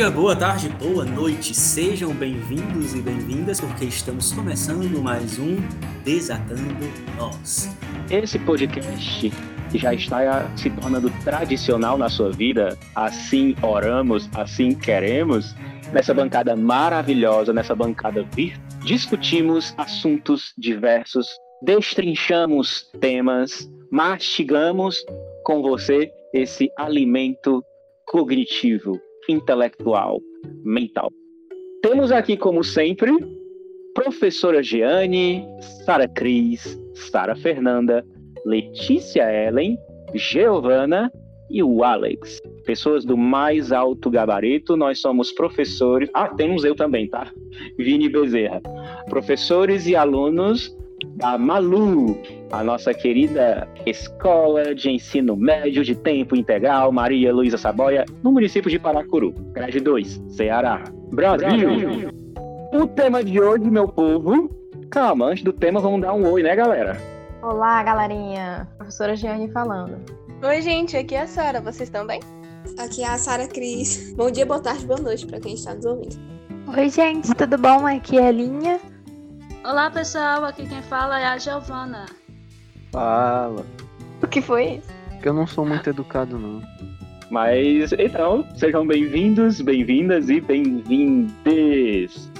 dia, boa tarde, boa noite. Sejam bem-vindos e bem-vindas porque estamos começando mais um Desatando Nós. Esse podcast já está se tornando tradicional na sua vida, assim oramos, assim queremos. Nessa bancada maravilhosa, nessa bancada vir, discutimos assuntos diversos, destrinchamos temas, mastigamos com você esse alimento cognitivo, intelectual, mental. Temos aqui, como sempre, professora Jeane, Sara Cris, Sara Fernanda, Letícia Ellen, Giovana e o Alex. Pessoas do mais alto gabarito, nós somos professores. Ah, temos eu também, tá? Vini Bezerra. Professores e alunos da Malu, a nossa querida Escola de Ensino Médio de Tempo Integral Maria Luísa Saboia, no município de Paracuru, grade 2, Ceará, Brasil. O tema de hoje, meu povo, calma, antes do tema, vamos dar um oi, né, galera? Olá, galerinha. Professora Giane falando. Oi, gente, aqui é a Sara, vocês estão bem? Aqui é a Sara Cris. Bom dia, boa tarde, boa noite para quem está nos ouvindo. Oi, gente, tudo bom? Aqui é a Linha. Olá, pessoal. Aqui quem fala é a Giovana. Fala. O que foi isso? Porque eu não sou muito educado, não. Mas, então, sejam bem-vindos, bem-vindas e bem-vindes.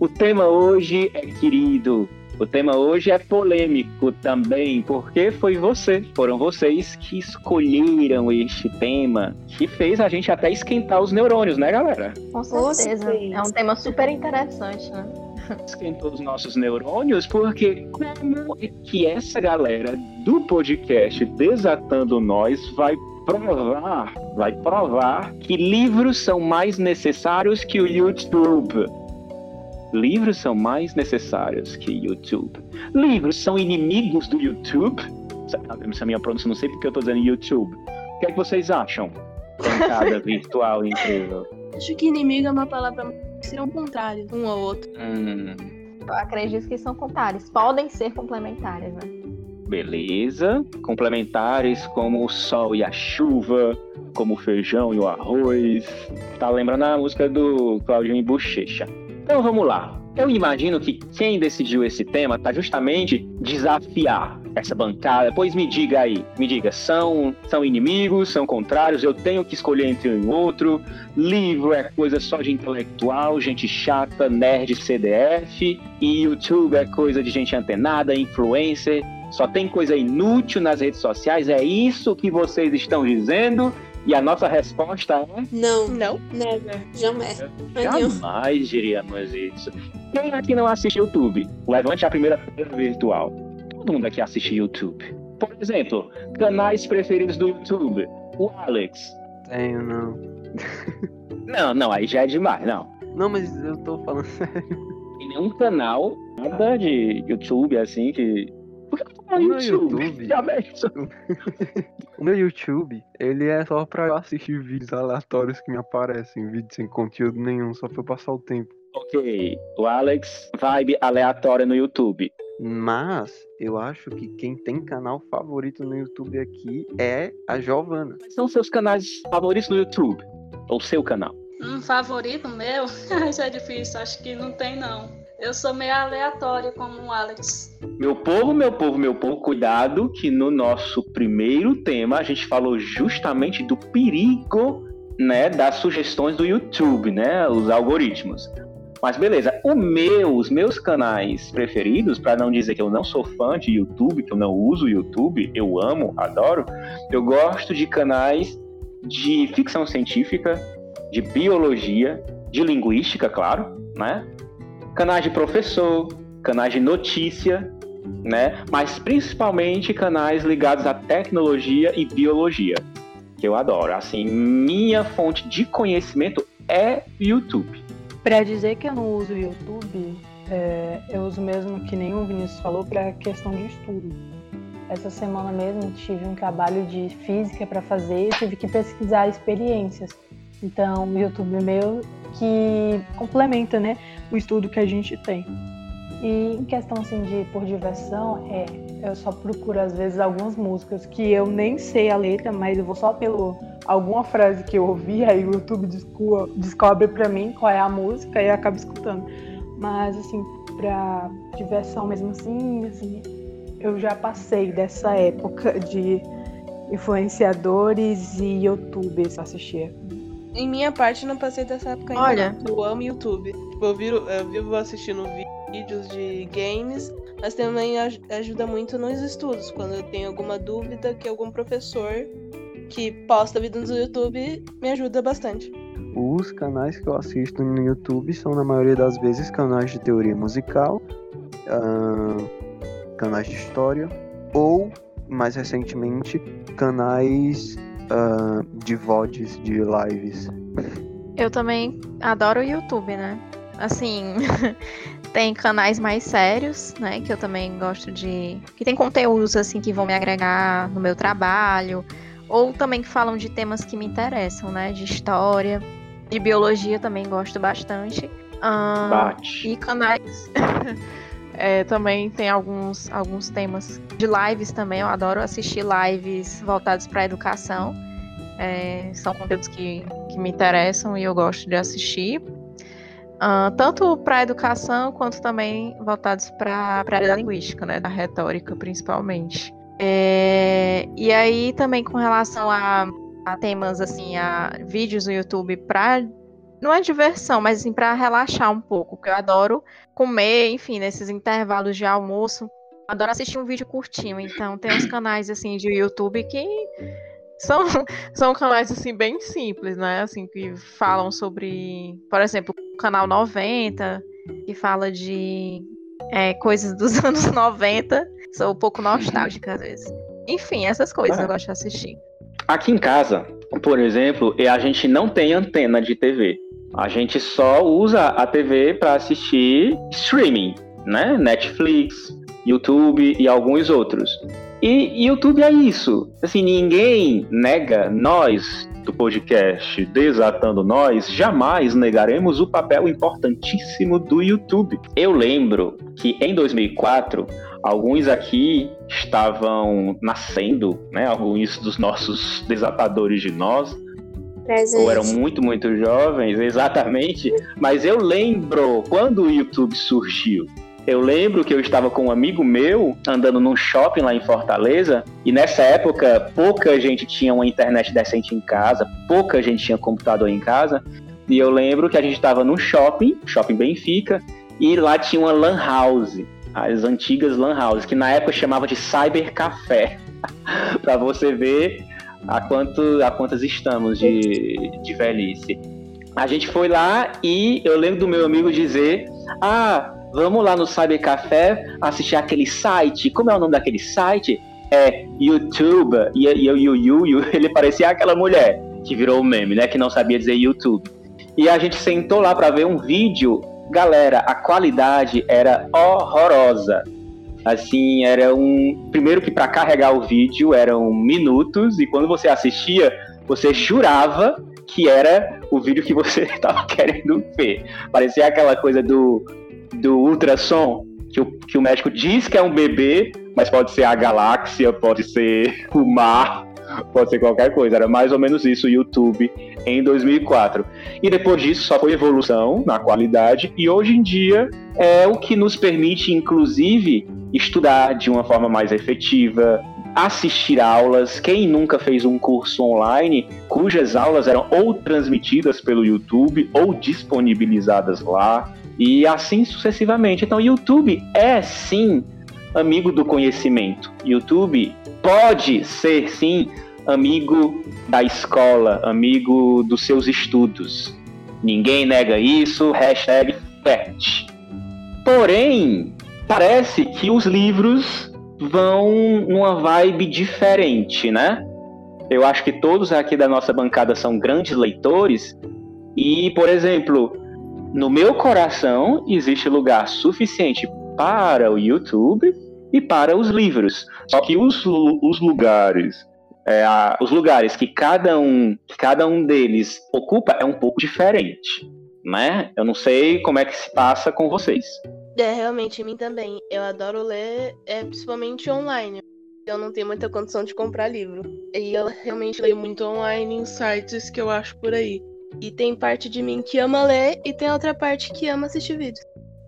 O tema hoje é querido. O tema hoje é polêmico também, porque foi você, foram vocês que escolheram este tema, que fez a gente até esquentar os neurônios, né, galera? Com certeza. É um tema super interessante, né? Esquentou os nossos neurônios, porque como é que essa galera do podcast Desatando Nós vai provar, vai provar que livros são mais necessários que o YouTube? Livros são mais necessários que YouTube. Livros são inimigos do YouTube? Essa minha pronúncia, não sei porque eu tô dizendo YouTube. O que é que vocês acham? Bancada virtual incrível. Acho que inimigo é uma palavra seriam contrários um ao outro. Hum, Eu acredito que são complementares. Podem ser complementares, né? beleza. Complementares como o sol e a chuva, como o feijão e o arroz. Tá lembrando a música do Claudinho e Bochecha. Então vamos lá. Eu imagino que quem decidiu esse tema tá justamente desafiar essa bancada. Pois me diga aí, me diga, são, são inimigos, são contrários, eu tenho que escolher entre um e outro. Livro é coisa só de intelectual, gente chata, nerd CDF, e YouTube é coisa de gente antenada, influencer. Só tem coisa inútil nas redes sociais, é isso que vocês estão dizendo? E a nossa resposta é Não, Não? never, jamais. Jamais diríamos isso. Quem aqui não assiste YouTube? Levante a primeira pedra virtual. Todo mundo aqui assiste YouTube. Por exemplo, canais preferidos do YouTube. O Alex. Tenho, não. Não, não, aí já é demais, não. Não, mas eu tô falando sério. Tem nenhum canal, nada de YouTube assim que. Por que eu tô O meu YouTube? O meu YouTube, ele é só pra eu assistir vídeos aleatórios que me aparecem, vídeos sem conteúdo nenhum, só pra eu passar o tempo. Ok, o Alex, vibe aleatória no YouTube. Mas eu acho que quem tem canal favorito no YouTube aqui é a Giovana. Quais são seus canais favoritos no YouTube? Ou seu canal? Um favorito meu? Isso é difícil, acho que não tem não. Eu sou meio aleatório como o Alex. Meu povo, meu povo, meu povo, cuidado que no nosso primeiro tema a gente falou justamente do perigo, né, das sugestões do YouTube, né, os algoritmos. Mas beleza, o meu, os meus canais preferidos, para não dizer que eu não sou fã de YouTube, que eu não uso YouTube, eu amo, adoro, eu gosto de canais de ficção científica, de biologia, de linguística, claro, né? Canais de professor, canais de notícia, né? Mas principalmente canais ligados à tecnologia e biologia, que eu adoro. Assim, minha fonte de conhecimento é YouTube. Pra dizer que eu não uso o YouTube, é, eu uso mesmo que o Vinícius falou pra questão de estudo. Essa semana mesmo tive um trabalho de física para fazer e tive que pesquisar experiências. Então, o YouTube meio que complementa, né, o estudo que a gente tem. E em questão assim de por diversão, é, eu só procuro às vezes algumas músicas que eu nem sei a letra, mas eu vou só pelo alguma frase que eu ouvi, aí o YouTube desco- descobre pra mim qual é a música e eu acabo escutando. Mas, assim, pra diversão mesmo assim, assim, eu já passei dessa época de influenciadores e youtubers assistir. Em minha parte, não passei dessa época ainda. Olha. não. Eu amo YouTube. Tipo, eu, viro, eu vivo assistindo vídeos de games, mas também aj- ajuda muito nos estudos. Quando eu tenho alguma dúvida, que algum professor que posta vídeos no YouTube me ajuda bastante. Os canais que eu assisto no YouTube são, na maioria das vezes, canais de teoria musical, ahn, canais de história, ou, mais recentemente, canais ahn, de VODs, de lives. Eu também adoro o YouTube, né? Assim, tem canais mais sérios, né? Que eu também gosto de. Que tem conteúdos, assim, que vão me agregar no meu trabalho. Ou também que falam de temas que me interessam, né? De história. De biologia também gosto bastante. Ahn, Bate. e canais. É, também tem alguns, alguns temas de lives também. Eu adoro assistir lives voltadas para educação. É, são conteúdos que, que me interessam e eu gosto de assistir. Ah, tanto para a educação quanto também voltados para a área da linguística, né, da retórica principalmente. É, e aí também com relação a, a temas assim, a vídeos no YouTube para não é diversão, mas assim para relaxar um pouco, porque eu adoro comer, enfim, nesses intervalos de almoço. Adoro assistir um vídeo curtinho, então tem uns canais assim de YouTube que são, são canais assim bem simples, né? Assim que falam sobre, por exemplo, o canal 90, que fala de é, coisas dos anos 90. Sou um pouco nostálgica às vezes. Enfim, essas coisas eu gosto de assistir. Aqui em casa, por exemplo, a gente não tem antena de TV. A gente só usa a TV para assistir streaming, né? Netflix, YouTube e alguns outros. E YouTube é isso. Assim, ninguém nega nós do podcast Desatando Nós, jamais negaremos o papel importantíssimo do YouTube. Eu lembro que em 2004 alguns aqui estavam nascendo, né? Alguns dos nossos desatadores de nós, Presente. ou eram muito, muito jovens, exatamente. Mas eu lembro quando o YouTube surgiu. Eu lembro que eu estava com um amigo meu andando num shopping lá em Fortaleza, e nessa época pouca gente tinha uma internet decente em casa, pouca gente tinha computador em casa. E eu lembro que a gente estava num shopping, shopping Benfica, e lá tinha uma lan house, as antigas lan houses, que na época chamava de cyber café, para você ver a, quanto, a quantas estamos de, de velhice. A gente foi lá e eu lembro do meu amigo dizer: Ah, vamos lá no Cyber Café assistir aquele site. Como é o nome daquele site? É YouTube. E e eu, eu, ele parecia aquela mulher que virou o meme, né? Que não sabia dizer YouTube. E a gente sentou lá para ver um vídeo. Galera, a qualidade era horrorosa. Assim, era um. Primeiro que para carregar o vídeo eram minutos, e quando você assistia, você jurava que era o vídeo que você estava querendo ver. Parecia aquela coisa do, do ultrassom, que o, que o médico diz que é um bebê, mas pode ser a galáxia, pode ser o mar, pode ser qualquer coisa. Era mais ou menos isso o YouTube em 2004. E depois disso só foi evolução na qualidade, e hoje em dia é o que nos permite, inclusive, estudar de uma forma mais efetiva, assistir aulas. Quem nunca fez um curso online cujas aulas eram ou transmitidas pelo YouTube ou disponibilizadas lá, e assim sucessivamente. Então, YouTube é sim amigo do conhecimento. YouTube pode ser sim amigo da escola, amigo dos seus estudos. Ninguém nega isso, hashtag fact. Porém, parece que os livros vão numa vibe diferente, né? Eu acho que todos aqui da nossa bancada são grandes leitores e, por exemplo, no meu coração existe lugar suficiente para o YouTube e para os livros. Só que os, os lugares, é, a, os lugares que cada um, que cada um deles ocupa é um pouco diferente, né? Eu não sei como é que se passa com vocês. É, realmente, em mim também. Eu adoro ler, é, principalmente online. eu não tenho muita condição de comprar livro. E eu realmente leio muito online em sites que eu acho por aí. E tem parte de mim que ama ler e tem outra parte que ama assistir vídeos.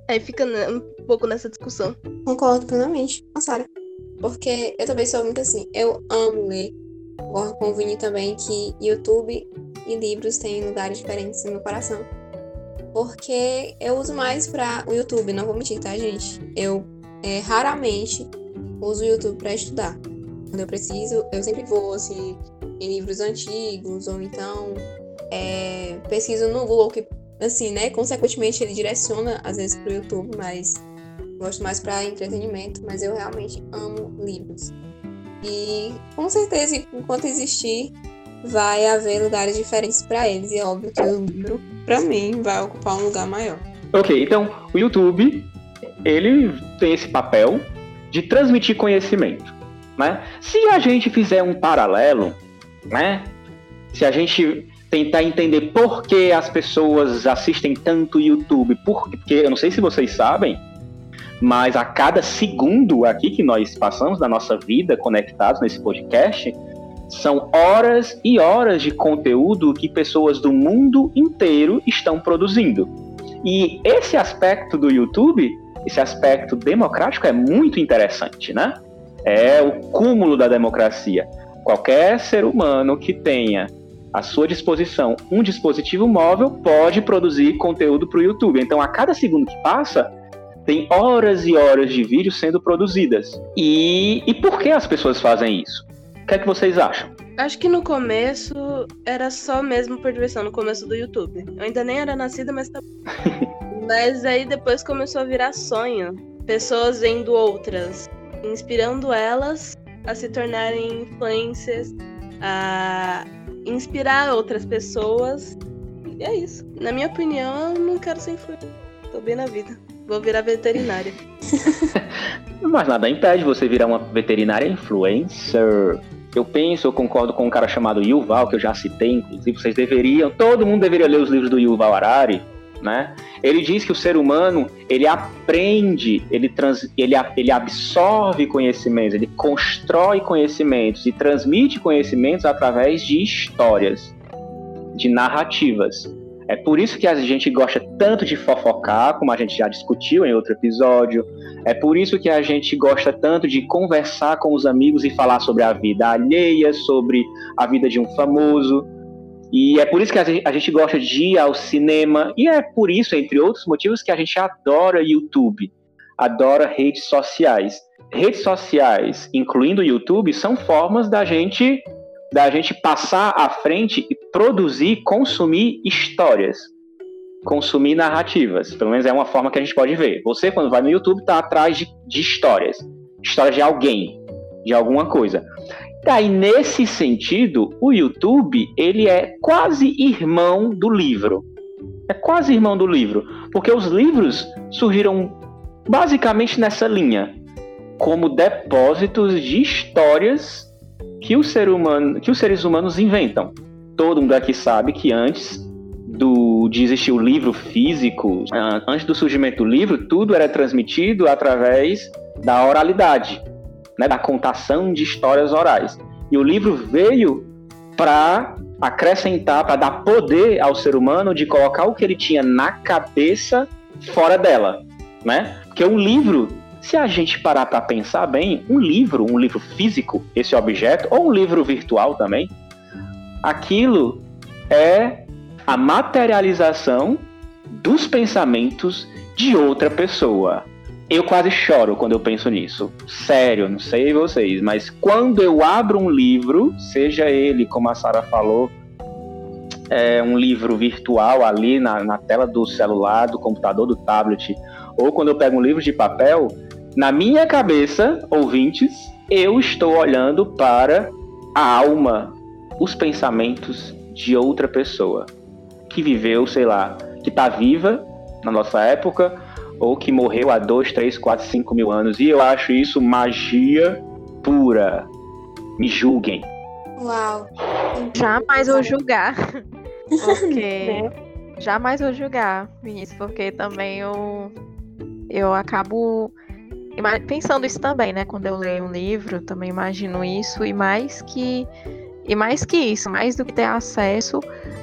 Aí fica né, um pouco nessa discussão. Concordo plenamente com a Sarah. Porque eu também sou muito assim. Eu amo ler. Concordo com o Vini também que YouTube e livros têm lugares diferentes no meu coração. Porque eu uso mais para o YouTube, não vou mentir, tá, gente? Eu é, raramente uso o YouTube para estudar. Quando eu preciso, eu sempre vou assim, em livros antigos, ou então é, pesquiso no Google, que assim, né? Consequentemente ele direciona às vezes para o YouTube, mas gosto mais para entretenimento. Mas eu realmente amo livros. E com certeza, enquanto existir, vai haver lugares diferentes para eles. E é óbvio que o livro, para mim, vai ocupar um lugar maior. Ok, então o YouTube ele tem esse papel de transmitir conhecimento. Né? Se a gente fizer um paralelo, né? se a gente tentar entender por que as pessoas assistem tanto YouTube, porque eu não sei se vocês sabem, mas a cada segundo aqui que nós passamos da nossa vida conectados nesse podcast, são horas e horas de conteúdo que pessoas do mundo inteiro estão produzindo. E esse aspecto do YouTube esse aspecto democrático é muito interessante, né? É o cúmulo da democracia. Qualquer ser humano que tenha à sua disposição um dispositivo móvel pode produzir conteúdo para o YouTube. Então, a cada segundo que passa, tem horas e horas de vídeo sendo produzidas. E, e por que as pessoas fazem isso? O que é que vocês acham? Acho que no começo era só mesmo por diversão, no começo do YouTube. Eu ainda nem era nascida, mas tá. Mas aí depois começou a virar sonho. Pessoas vendo outras, inspirando elas a se tornarem influências, a inspirar outras pessoas. E é isso. Na minha opinião, eu não quero ser influencer. Tô bem na vida. Vou virar veterinária. Mas nada impede você virar uma veterinária influencer. Eu penso, eu concordo com um cara chamado Yuval, que eu já citei, inclusive, vocês deveriam, todo mundo deveria ler os livros do Yuval Harari, né? Ele diz que o ser humano ele aprende, ele, trans, ele, ele absorve conhecimentos, ele constrói conhecimentos e transmite conhecimentos através de histórias, de narrativas. É por isso que a gente gosta tanto de fofocar, como a gente já discutiu em outro episódio. É por isso que a gente gosta tanto de conversar com os amigos e falar sobre a vida alheia, sobre a vida de um famoso. E é por isso que a gente gosta de ir ao cinema, e é por isso, entre outros motivos, que a gente adora YouTube, adora redes sociais. Redes sociais, incluindo o YouTube, são formas da gente da gente passar à frente e produzir, consumir histórias, consumir narrativas. Pelo menos é uma forma que a gente pode ver. Você, quando vai no YouTube, está atrás de, de histórias, histórias de alguém, de alguma coisa. Daí, nesse sentido, o YouTube, ele é quase irmão do livro. É quase irmão do livro, porque os livros surgiram basicamente nessa linha, como depósitos de histórias que, o ser humano, que os seres humanos inventam. Todo mundo aqui sabe que antes do, de existir o livro físico, ah, antes do surgimento do livro, tudo era transmitido através da oralidade né, da contação de histórias orais. E o livro veio para acrescentar, para dar poder ao ser humano de colocar o que ele tinha na cabeça fora dela, né? Porque um livro, se a gente parar para pensar bem, um livro, um livro físico, esse objeto, ou um livro virtual também, aquilo é a materialização dos pensamentos de outra pessoa. Eu quase choro quando eu penso nisso. Sério, não sei vocês, mas quando eu abro um livro, seja ele, como a Sara falou, é um livro virtual ali na, na tela do celular, do computador, do tablet, ou quando eu pego um livro de papel, na minha cabeça, ouvintes, eu estou olhando para a alma, os pensamentos de outra pessoa que viveu, sei lá, que está viva na nossa época ou que morreu há 2, 3, 4, 5 mil anos. E eu acho isso magia pura. Me julguem. Uau. Jamais vou julgar. Porque. Jamais vou julgar, Vinícius, porque também eu, eu acabo pensando isso também, né? Quando eu leio um livro, também imagino isso e mais que e mais que isso, mais do que ter acesso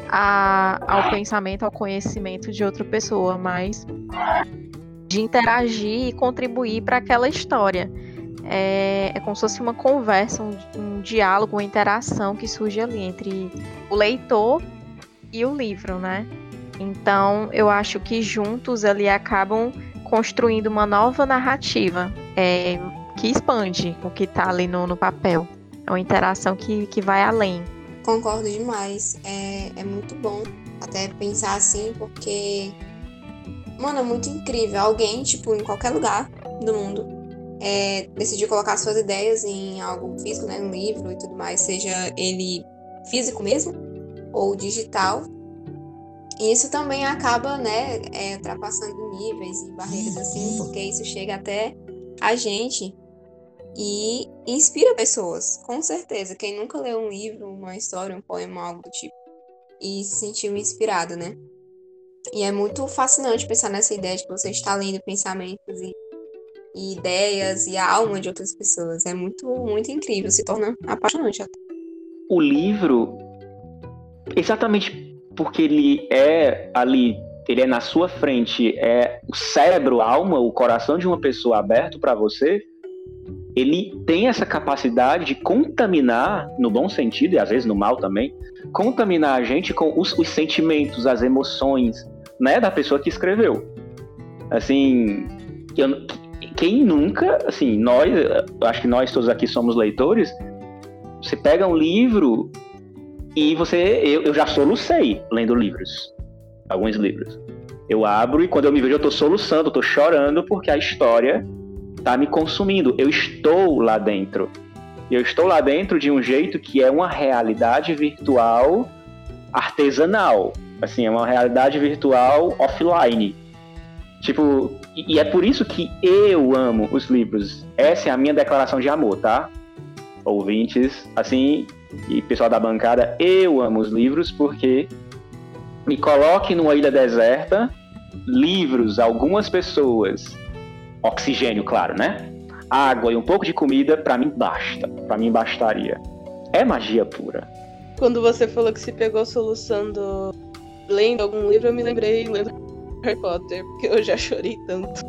a- ao pensamento, ao conhecimento de outra pessoa, mas de interagir e contribuir para aquela história. É, é como se fosse uma conversa, um, um diálogo, uma interação que surge ali entre o leitor e o livro, né? Então, eu acho que juntos ali acabam construindo uma nova narrativa é, que expande o que está ali no, no papel. É uma interação que, que vai além. Concordo demais. É, é muito bom até pensar assim, porque, mano, é muito incrível. Alguém, tipo, em qualquer lugar do mundo, é, decidir colocar suas ideias em algo físico, né, no livro e tudo mais, seja ele físico mesmo ou digital. E isso também acaba, né, é, ultrapassando níveis e barreiras assim, porque isso chega até a gente e inspira pessoas, com certeza. Quem nunca leu um livro, uma história, um poema, algo do tipo, e se sentiu inspirado, né? E é muito fascinante pensar nessa ideia de que você está lendo pensamentos e, e ideias e a alma de outras pessoas. É muito, muito incrível, se torna apaixonante até. O livro, exatamente porque ele é ali, ele é na sua frente, é o cérebro, a alma, o coração de uma pessoa aberto para você, ele tem essa capacidade de contaminar, no bom sentido e às vezes no mal também, contaminar a gente com os, os sentimentos, as emoções, né, da pessoa que escreveu. Assim, eu, quem nunca, assim, nós, acho que nós todos aqui somos leitores, você pega um livro e você, eu, eu já solucei lendo livros, alguns livros. Eu abro e quando eu me vejo eu tô soluçando, eu tô chorando porque a história tá me consumindo. Eu estou lá dentro. Eu estou lá dentro de um jeito que é uma realidade virtual artesanal. Assim, é uma realidade virtual offline. Tipo, e, é por isso que eu amo os livros. Essa é a minha declaração de amor, tá? Ouvintes, assim, e pessoal da bancada, eu amo os livros porque me coloque numa ilha deserta, livros, algumas pessoas, oxigênio, claro, né? Água e um pouco de comida, para mim basta. Para mim bastaria. É magia pura. Quando você falou que se pegou soluçando lendo algum livro, eu me lembrei lendo Harry Potter, porque eu já chorei tanto.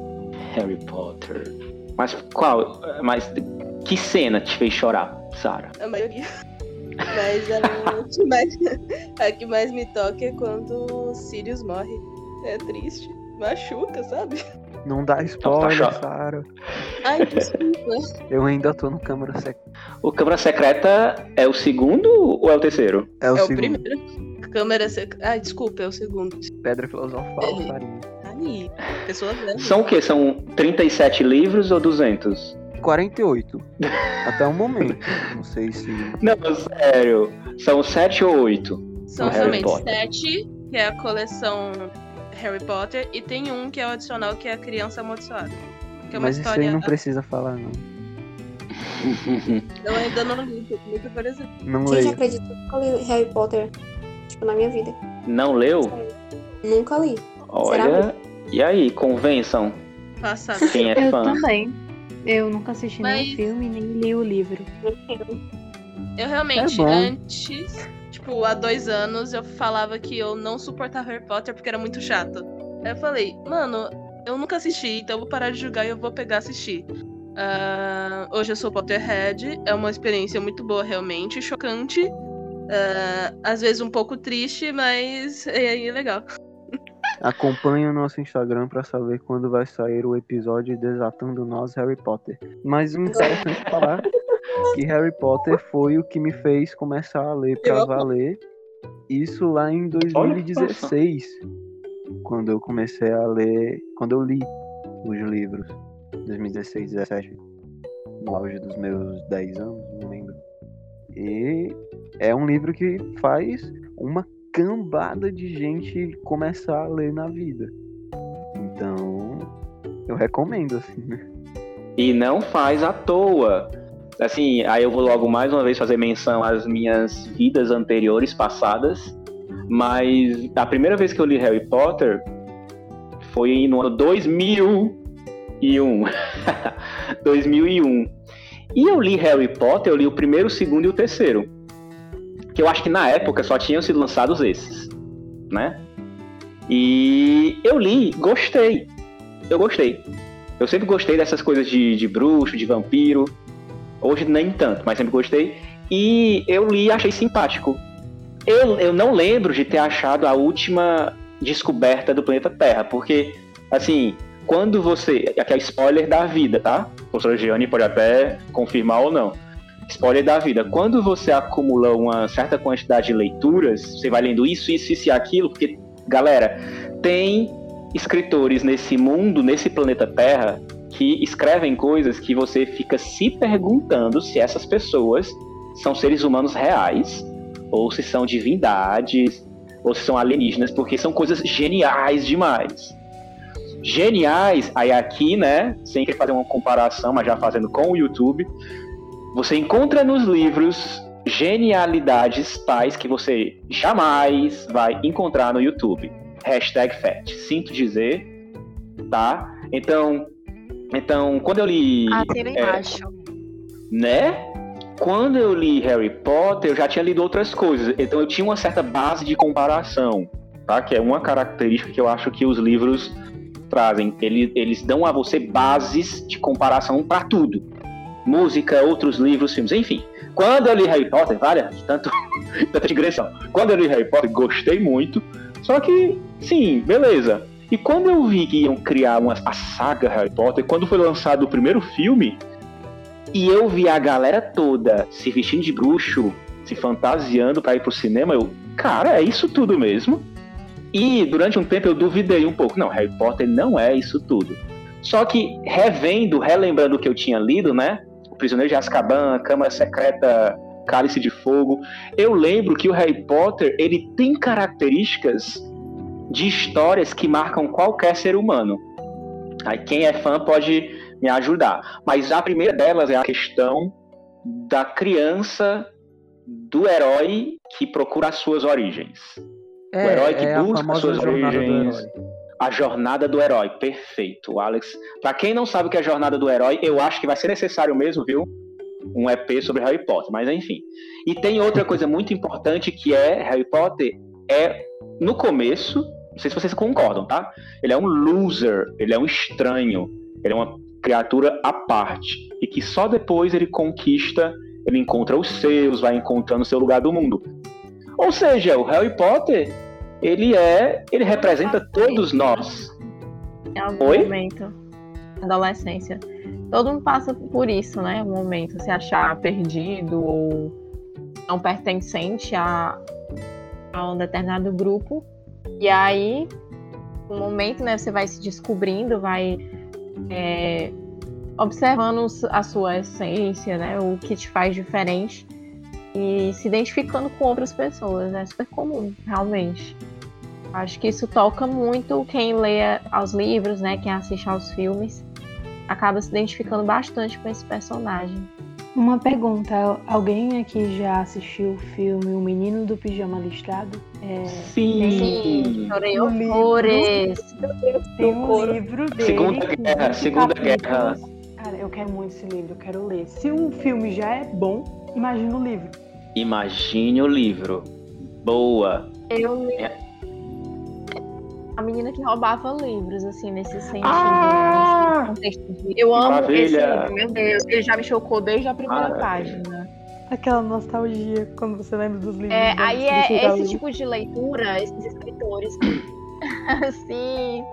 Harry Potter. Mas qual? Mas que cena te fez chorar, Sara? A maioria. Mas a que, mais, a que mais me toca é quando o Sirius morre. É triste. Machuca, sabe? Não dá spoiler, Tá Sara. Ai, desculpa. Eu ainda tô no Câmara Secreta. O Câmara Secreta é o segundo ou é o terceiro? É o É o primeiro. Câmera secreta. Ai, desculpa, é o segundo. Pedra Filosofal, É. Sarinha. Aí, pessoa velha. São o quê? São 37 livros ou 200? 48. Até o momento. Não sei se. Não, sério. São 7 ou 8? São Potter. sete, que é a coleção Harry Potter, e tem um que é o adicional, que é a Criança Amaldiçoada. Que é uma Mas isso história. aí não precisa falar, não. Eu ainda não li, tô muito curiosidade. Não Gente, leio. acredito que eu nunca li Harry Potter, tipo, na minha vida. Não leu? Nunca li. Olha. E aí, convençam Passada. quem é Eu fã. também. Eu nunca assisti Mas- nenhum filme, nem li o livro. Eu realmente, É antes, tipo, há dois anos, eu falava que eu não suportava Harry Potter porque era muito chato. Aí eu falei, mano, eu nunca assisti, então eu vou parar de julgar e eu vou pegar assistir. Ah, hoje eu sou Potterhead, é uma experiência muito boa, realmente, chocante. Ah, às vezes um pouco triste, mas é, é legal. Acompanhe o nosso Instagram pra saber quando vai sair o episódio Desatando Nós Harry Potter. Mas o interessante é falar que Harry Potter foi o que me fez começar a ler pra Eu- valer. Isso lá em 2016. Quando eu comecei a ler. Quando eu li os livros. 2016, 17. No auge dos meus 10 anos, não lembro. E é um livro que faz uma cambada de gente começar a ler na vida. Então, eu recomendo, assim, né? E não faz à toa. Assim, aí eu vou logo mais uma vez fazer menção às minhas vidas anteriores, passadas. Mas a primeira vez que eu li Harry Potter foi no ano 2001. 2001. E eu li Harry Potter, eu li o primeiro, o segundo e o terceiro. Que eu acho que na época só tinham sido lançados esses, né? E eu li, gostei. Eu gostei. Eu sempre gostei dessas coisas de, de bruxo, de vampiro. Hoje nem tanto, mas sempre gostei. E eu li e achei simpático. Eu, eu não lembro de ter achado a última descoberta do planeta Terra, porque, assim, quando você. Aqui é spoiler da vida, tá? A professora Gianni pode até confirmar ou não. Spoiler da vida. Quando você acumula uma certa quantidade de leituras, você vai lendo isso, isso, isso e aquilo, porque, galera, tem escritores nesse mundo, nesse planeta Terra, que escrevem coisas que você fica se perguntando se essas pessoas são seres humanos reais, ou se são divindades, ou se são alienígenas, porque são coisas geniais demais. Geniais, aí aqui, né, sem querer fazer uma comparação, mas já fazendo com o YouTube, você encontra nos livros genialidades tais que você jamais vai encontrar no YouTube. Hashtag fact. Sinto dizer, tá? Então, então quando eu li. Assina é, embaixo. né? Quando eu li Harry Potter, eu já tinha lido outras coisas, então eu tinha uma certa base de comparação, tá? Que é uma característica que eu acho que os livros trazem. Eles, eles dão a você bases de comparação para tudo. Música, outros livros, filmes, enfim. Quando eu li Harry Potter, olha, tanto, tanta digressão. Quando eu li Harry Potter, gostei muito. Só que, sim, beleza. E quando eu vi que iam criar uma, a saga Harry Potter, quando foi lançado o primeiro filme, e eu vi a galera toda se vestindo de bruxo, se fantasiando para ir pro cinema, eu, cara, é isso tudo mesmo? E durante um tempo eu duvidei um pouco. Não, Harry Potter não é isso tudo. Só que revendo, relembrando o que eu tinha lido, né? Prisioneiro de Azkaban, Câmara Secreta, Cálice de Fogo, eu lembro que o Harry Potter, ele tem características de histórias que marcam qualquer ser humano. Aí quem é fã pode me ajudar. Mas a primeira delas é a questão da criança do herói que procura as suas origens. É, o herói que é busca as suas origens. A jornada do herói, perfeito, Alex. Pra quem não sabe o que é a jornada do herói, eu acho que vai ser necessário mesmo, viu? Um EP sobre Harry Potter, mas enfim. E tem outra coisa muito importante que é Harry Potter é no começo, não sei se vocês concordam, tá? Ele é um loser, ele é um estranho, ele é uma criatura à parte e que só depois ele conquista, ele encontra os seus, vai encontrando o seu lugar do mundo. Ou seja, o Harry Potter, ele é, ele representa todos nós. Em algum Oi? momento. Adolescência. Todo mundo passa por isso, né? Um momento, se achar perdido ou não pertencente a, a um determinado grupo. E aí, um momento, né? Você vai se descobrindo, vai é, observando a sua essência, né? O que te faz diferente e se identificando com outras pessoas. É super comum, realmente. Acho que isso toca muito quem lê aos livros, né? Quem assiste aos filmes. Acaba se identificando bastante com esse personagem. Uma pergunta: alguém aqui já assistiu o filme O Menino do Pijama Listrado? É, Sim. Chorei horrores. tem um livro dele. Segunda Guerra, 20 Segunda capítulos. Cara, eu quero muito esse livro, eu quero ler. Se o filme já é bom, imagina o livro. Imagine o livro. Boa. Eu li a menina que roubava livros, assim, nesse sentido. Ah! nesse contexto de... Eu amo esse Maravilha! livro, meu Deus. Ele já me chocou desde a primeira Ah, página. Aquela nostalgia quando você lembra dos livros. É, antes aí é esse tipo de leitura, esses escritores. assim,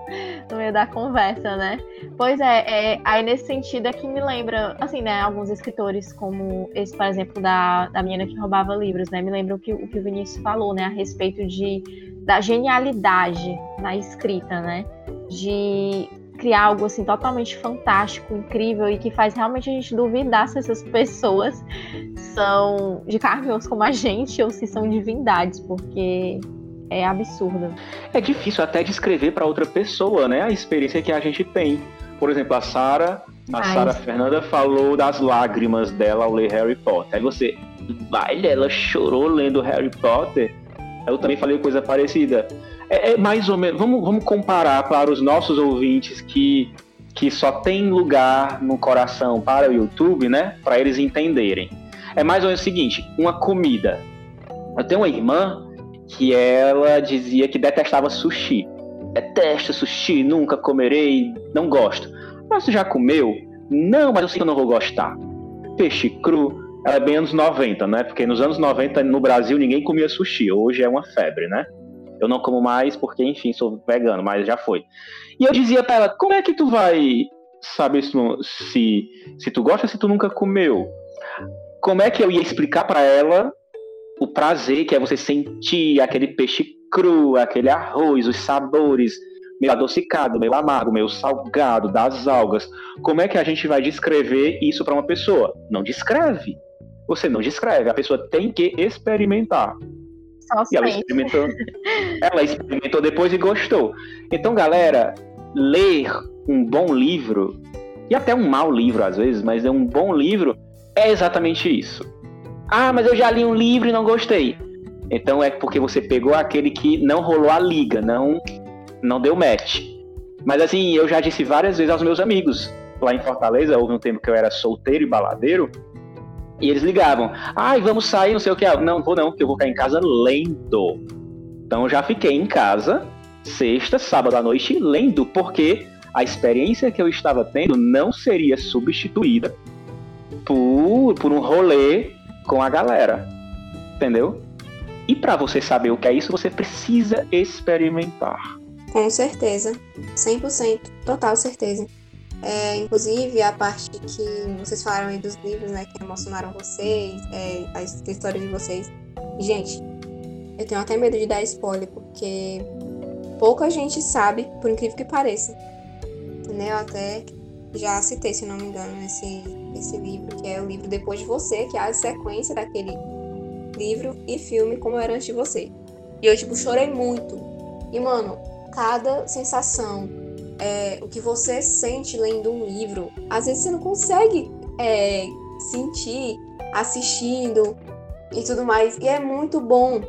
no meio da conversa, né? Pois é, é, aí nesse sentido é que me lembra, assim, né, alguns escritores, como esse, por exemplo, da, da menina que roubava livros, né? Me lembra o que, o que o Vinícius falou, né, a respeito de, da genialidade na escrita, né? De criar algo assim totalmente fantástico, incrível e que faz realmente a gente duvidar se essas pessoas são de carne e osso como a gente ou se são divindades, porque é absurdo. É difícil até descrever para outra pessoa, né? A experiência que a gente tem. Por exemplo, a Sara, a Sara Fernanda falou das lágrimas dela ao ler Harry Potter. Aí você, vai, ela chorou lendo Harry Potter. Eu também falei coisa parecida. É, é mais ou menos. Vamos, vamos comparar para os nossos ouvintes que que só tem lugar no coração para o YouTube, né? Para eles entenderem. É mais ou menos o seguinte: uma comida. Eu tenho uma irmã que ela dizia que detestava sushi. Detesto sushi, nunca comerei, não gosto. Mas você já comeu? Não, mas eu sei que eu não vou gostar. Peixe cru, ela é bem anos 90, né? Porque nos anos 90 no Brasil ninguém comia sushi. Hoje é uma febre, né? Eu não como mais porque, enfim, sou vegano, mas já foi. E eu dizia pra ela, como é que tu vai saber se, se, se tu gosta se tu nunca comeu? Como é que eu ia explicar para ela o prazer que é você sentir aquele peixe cru, aquele arroz, os sabores, meio adocicado, meio amargo, meio salgado, das algas. Como é que a gente vai descrever isso para uma pessoa? Não descreve. Você não descreve, a pessoa tem que experimentar. Só E ela experimentou, ela experimentou depois e gostou. Então, galera, ler um bom livro, e até um mau livro às vezes, mas é um bom livro, é exatamente isso. Ah, mas eu já li um livro e não gostei. Então é porque você pegou aquele que não rolou a liga, não, não deu match. Mas assim, eu já disse várias vezes aos meus amigos, lá em Fortaleza, houve um tempo que eu era solteiro e baladeiro, e eles ligavam, ai, vamos sair, não sei o que. Não, vou não, porque eu vou ficar em casa lendo. Então já fiquei em casa, sexta, sábado à noite, lendo, porque a experiência que eu estava tendo não seria substituída por, por um rolê com a galera. Entendeu? E para você saber o que é isso, você precisa experimentar. Com certeza. 100%. Total certeza. É, inclusive, a parte que vocês falaram aí dos livros, né, que emocionaram vocês, é, a his- a história de vocês. Gente, eu tenho até medo de dar spoiler, porque pouca gente sabe, por incrível que pareça. Né? Eu até já citei, se não me engano, esse, esse livro, que é o livro Depois de Você, que é a sequência daquele livro e filme Como Era Antes de Você. E eu, tipo, chorei muito. E, mano, cada sensação, é, o que você sente lendo um livro, às vezes você não consegue é, sentir assistindo e tudo mais. E é muito bom.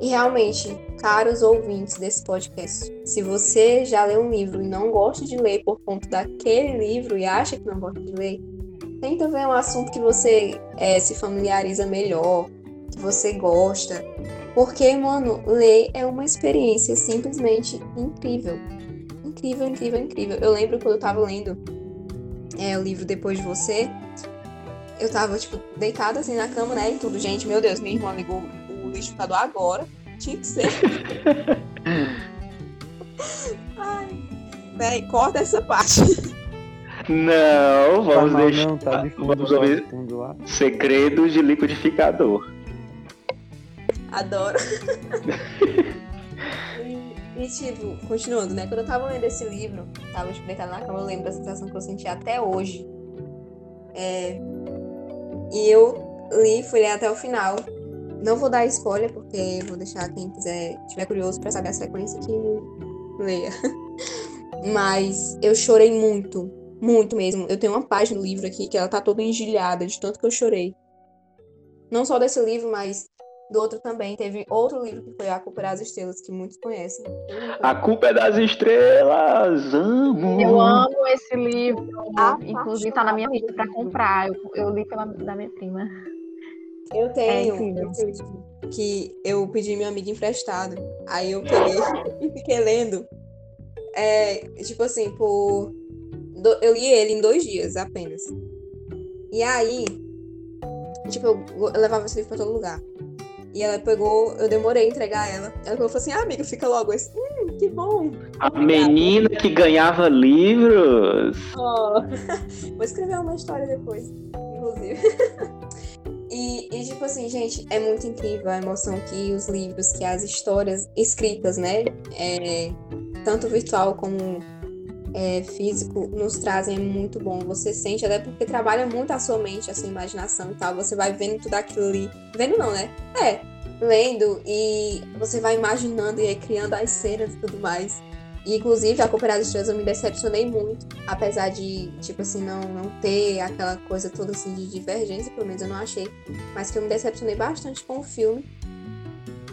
E realmente, caros ouvintes desse podcast, se você já leu um livro e não gosta de ler por conta daquele livro e acha que não gosta de ler, tenta ver um assunto que você é, se familiariza melhor, que você gosta. Porque, mano, ler é uma experiência simplesmente incrível. Incrível, incrível, incrível. Eu lembro quando eu tava lendo é, o livro Depois de Você, eu tava, tipo, deitada assim na cama, né? E tudo. Gente, meu Deus, minha irmã ligou o liquidificador agora. Tinha que ser. Ai. Peraí, corta essa parte. Não, Tá vamos mal, deixar. não, tá de fundo, vamos tá ouvir segredos de liquidificador. Adoro. e, tipo, continuando, né? Quando eu tava lendo esse livro, tava tipo, deitada na cama, eu lembro da sensação que eu senti até hoje. É, E eu li, fui ler até o final. Não vou dar spoiler, porque vou deixar quem quiser, tiver curioso pra saber a sequência que leia. Mas eu chorei muito, muito mesmo. Eu tenho uma página do livro aqui que ela tá toda engilhada de tanto que eu chorei. Não só desse livro, mas do outro também. Teve outro livro que foi A Culpa das Estrelas, que muitos conhecem. A culpa é das estrelas. Amo. Eu amo esse livro. Inclusive, tá na minha lista pra comprar. Eu, eu li pela da minha prima. Eu tenho. eu tenho, que eu pedi minha amiga emprestado. Aí eu peguei e fiquei lendo. É, tipo assim, por. Eu li ele em dois dias apenas. E aí, tipo, eu levava esse livro pra todo lugar. E ela pegou, eu demorei a entregar ela. Ela falou assim: ah, amiga, fica logo. Disse, hum, que bom. A menina que ganhava livros. Oh. Vou escrever uma história depois, inclusive. E, e, tipo assim, gente, é muito incrível a emoção que os livros, que as histórias escritas, né? é, tanto virtual como é, físico, nos trazem. É muito bom. Você sente, até porque trabalha muito a sua mente, a sua imaginação e tal. Você vai vendo tudo aquilo ali. Vendo não, né? É, lendo e você vai imaginando e criando as cenas e tudo mais. E, inclusive, a Culpa das Estrelas eu me decepcionei muito, apesar de, tipo assim, não, não ter aquela coisa toda assim de divergência, pelo menos eu não achei, mas que eu me decepcionei bastante com o filme.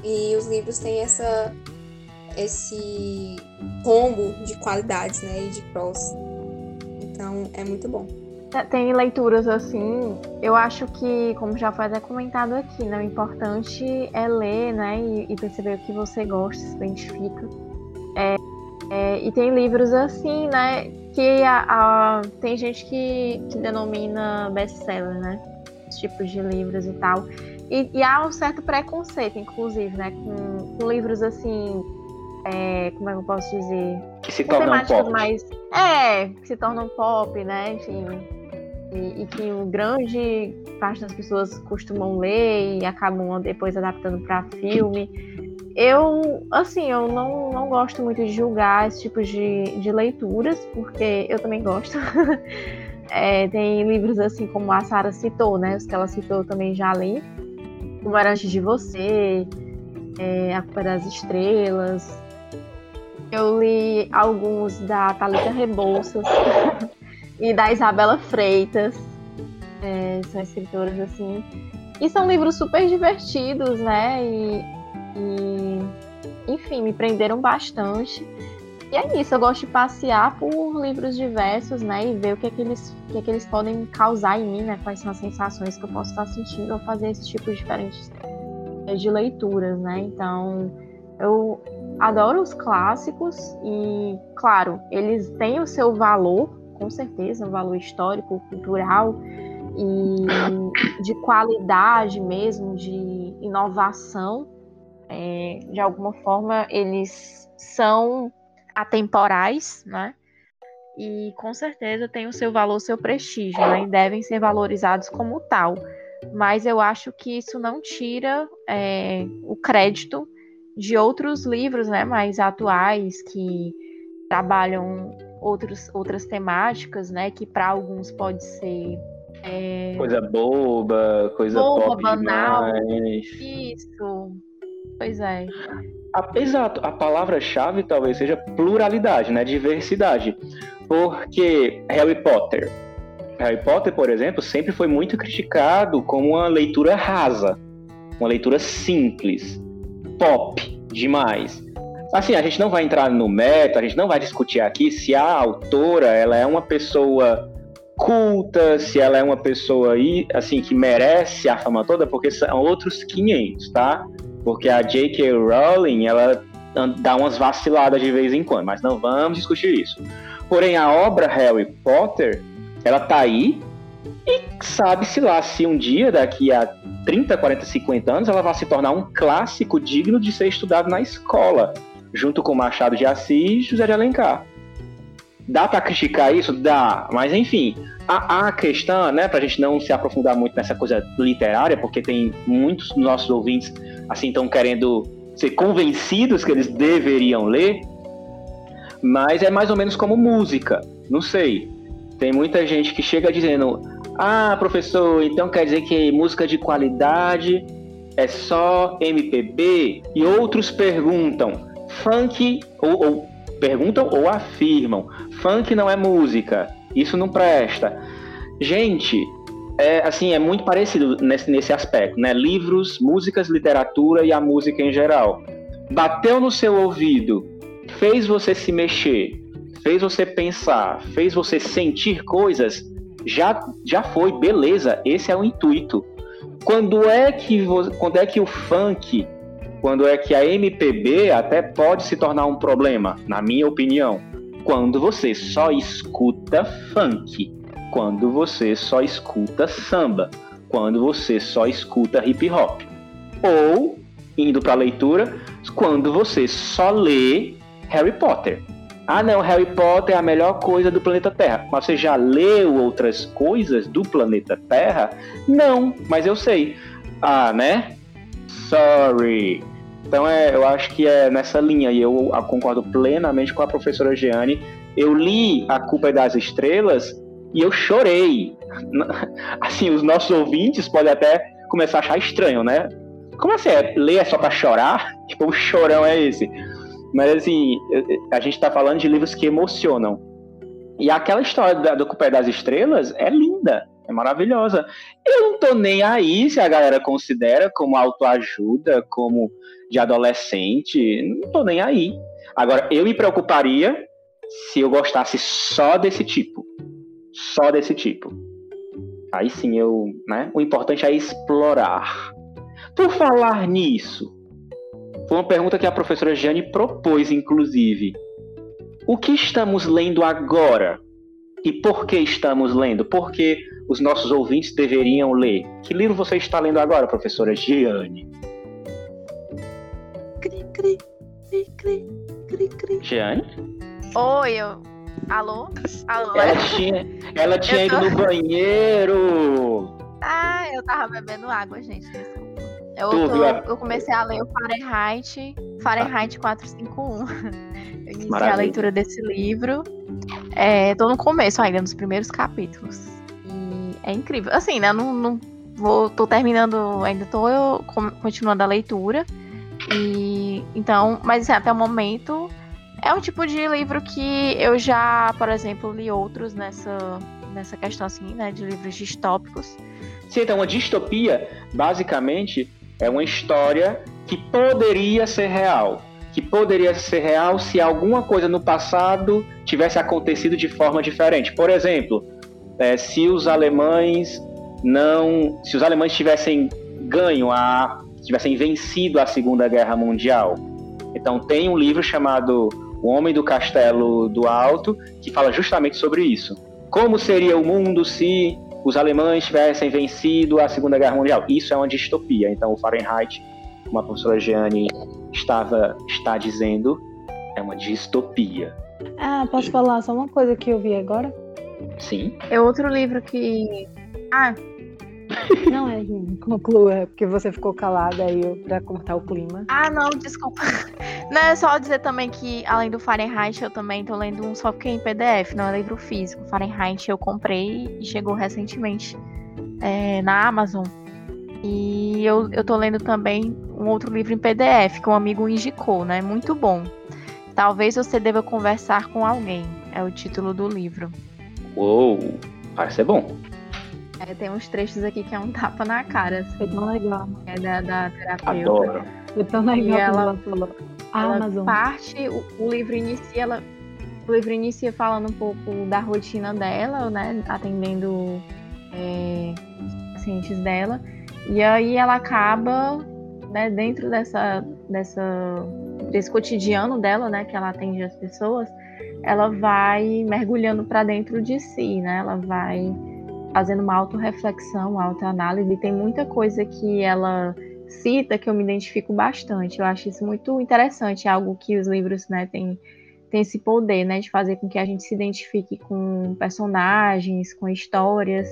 E os livros têm essa esse combo de qualidades, né, e de prós. Então é muito bom. Tem leituras assim, eu acho que, como já foi até comentado aqui, né, o importante é ler, né, e, e perceber o que você gosta, se identifica. É, é, e tem livros assim, né, que a, a, tem gente que, que denomina best-seller, né, os tipos de livros e tal. E, e, há um certo preconceito, inclusive, né, com, com livros assim, é, como é que eu posso dizer? Que se tornam pop. mais. É, que se tornam pop, né, enfim e, e que grande parte das pessoas costumam ler e acabam depois adaptando para filme. Eu, assim, eu não, não gosto muito de julgar esse tipo de, de leituras, porque eu também gosto. é, tem livros assim como a Sara citou, né? Os que ela citou eu também já li. Como Era Antes de Você, é, A Culpa das Estrelas. Eu li alguns da Thalita Rebouças. e da Isabela Freitas. É, são escritoras assim. E são livros super divertidos, né? E, e, enfim, me prenderam bastante. E é isso, eu gosto de passear por livros diversos, né? E ver o que é que eles, o que é que eles podem causar em mim, né? Quais são as sensações que eu posso estar sentindo ao fazer esses tipos diferentes de leituras, né? Então, eu adoro os clássicos e, claro, eles têm o seu valor, com certeza, um valor histórico, cultural e de qualidade mesmo, de inovação. É, de alguma forma, eles são atemporais, né? E com certeza tem o seu valor, o seu prestígio, né? E devem ser valorizados como tal. Mas eu acho que isso não tira é, o crédito de outros livros, né, mais atuais que trabalham outros, outras temáticas, né? Que para alguns pode ser é... coisa boba, coisa boba, banal. demais. Isso. Pois é. A, exato. A palavra-chave talvez seja pluralidade, né? Diversidade. Porque Harry Potter. Harry Potter, por exemplo, sempre foi muito criticado como uma leitura rasa, uma leitura simples, pop demais. Assim, a gente não vai entrar no mérito, a gente não vai discutir aqui se a autora ela é uma pessoa culta, se ela é uma pessoa assim que merece a fama toda, porque são outros 500, tá? Porque a J.K. Rowling, ela dá umas vaciladas de vez em quando, mas não vamos discutir isso. Porém, a obra Harry Potter, ela tá aí e sabe-se lá se um dia, daqui a 30, 40, 50 anos, ela vai se tornar um clássico digno de ser estudado na escola junto com Machado de Assis e José de Alencar. Dá para criticar isso? Dá, mas enfim, a, a questão, né, para a gente não se aprofundar muito nessa coisa literária, porque tem muitos dos nossos ouvintes assim estão querendo ser convencidos que eles deveriam ler, mas é mais ou menos como música, não sei. Tem muita gente que chega dizendo: Ah, professor, então quer dizer que música de qualidade é só MPB? E outros perguntam: funk, ou, ou perguntam ou afirmam, funk não é música, isso não presta. Gente, é, assim, é muito parecido nesse, nesse aspecto, né? Livros, músicas, literatura e a música em geral. Bateu no seu ouvido, fez você se mexer, fez você pensar, fez você sentir coisas, já, já foi, beleza, esse é o intuito. Quando é que, quando é que o funk quando é que a MPB até pode se tornar um problema, na minha opinião, quando você só escuta funk, quando você só escuta samba, quando você só escuta hip hop. Ou, indo para a leitura, quando você só lê Harry Potter. Ah, não, Harry Potter é a melhor coisa do planeta Terra. Mas você já leu outras coisas do planeta Terra? Não, mas eu sei. Ah, né? Sorry. Então é, eu acho que é nessa linha e eu concordo plenamente com a professora Giane. Eu li A Culpa é das Estrelas e eu chorei. Assim, os nossos ouvintes podem até começar a achar estranho, né? Como assim? É, ler é só para chorar? Tipo, o chorão é esse. Mas assim, a gente tá falando de livros que emocionam. E aquela história da, do Culpa é das Estrelas é linda. É maravilhosa. Eu não tô nem aí se a galera considera como autoajuda, como de adolescente. Não tô nem aí. Agora, eu me preocuparia se eu gostasse só desse tipo. só desse tipo. Aí sim eu, né? O importante é explorar. Por falar nisso, foi uma pergunta que a professora Jane propôs, inclusive. O que estamos lendo agora? E por que estamos lendo? Por que os nossos ouvintes deveriam ler? Que livro você está lendo agora, professora Giane? Cri, cri, cri, cri, cri, cri. Giane? Oi, eu. Alô? Alô? Ela tinha, ela tinha Eu ido tô- no banheiro. Ah, eu tava bebendo água, gente. Desculpa. Eu, Tu tô- a- eu comecei a ler o Fahrenheit, Fahrenheit 451. Eu iniciei a Maravilha. leitura desse livro. É, tô no começo ainda, nos primeiros capítulos. E é incrível. Assim, né? Não, não vou, tô terminando, ainda tô eu, continuando a leitura. E então, mas assim, até o momento é um tipo de livro que eu já, por exemplo, li outros nessa, nessa questão assim, né? De livros distópicos. Sim, então uma distopia, basicamente, é uma história que poderia ser real. Que poderia ser real se alguma coisa no passado tivesse acontecido de forma diferente. Por exemplo, é, se os alemães não. Se os alemães tivessem ganho a. tivessem vencido a Segunda Guerra Mundial. Então tem um livro chamado O Homem do Castelo do Alto, que fala justamente sobre isso. Como seria o mundo se os alemães tivessem vencido a Segunda Guerra Mundial. Isso é uma distopia. Então, o Fahrenheit, como a professora Gianni estava, está dizendo, é uma distopia. Ah, posso falar só uma coisa que eu vi agora? Sim. É outro livro que. Ah, Não é, Jane, conclua, é porque você ficou calada aí eu- pra cortar o clima. ah, não, desculpa. Não, é só dizer também que, além do Fahrenheit, eu também tô lendo um só que é em PDF, não é livro físico. Fahrenheit eu comprei e chegou recentemente é, na Amazon. E eu, eu tô lendo também um outro livro em PDF que um amigo indicou, né? Muito bom. Talvez você deva conversar com alguém. É o título do livro. Uou, parece ser bom. É, tem uns trechos aqui que é um tapa na cara. Foi tão legal. É da, da terapeuta. Adoro. Foi tão legal E ela- ela falou. ela Amazon. parte, o, o livro inicia, ela, o livro inicia falando um pouco da rotina dela, né, atendendo é, pacientes dela, e aí ela acaba, né, dentro dessa, dessa, desse cotidiano dela, né, que ela atende as pessoas, ela vai mergulhando para dentro de si, né, ela vai fazendo uma autorreflexão, uma autoanálise, e tem muita coisa que ela cita que eu me identifico bastante. Eu acho isso muito interessante, é algo que os livros né, têm tem esse poder né, de fazer com que a gente se identifique com personagens, com histórias.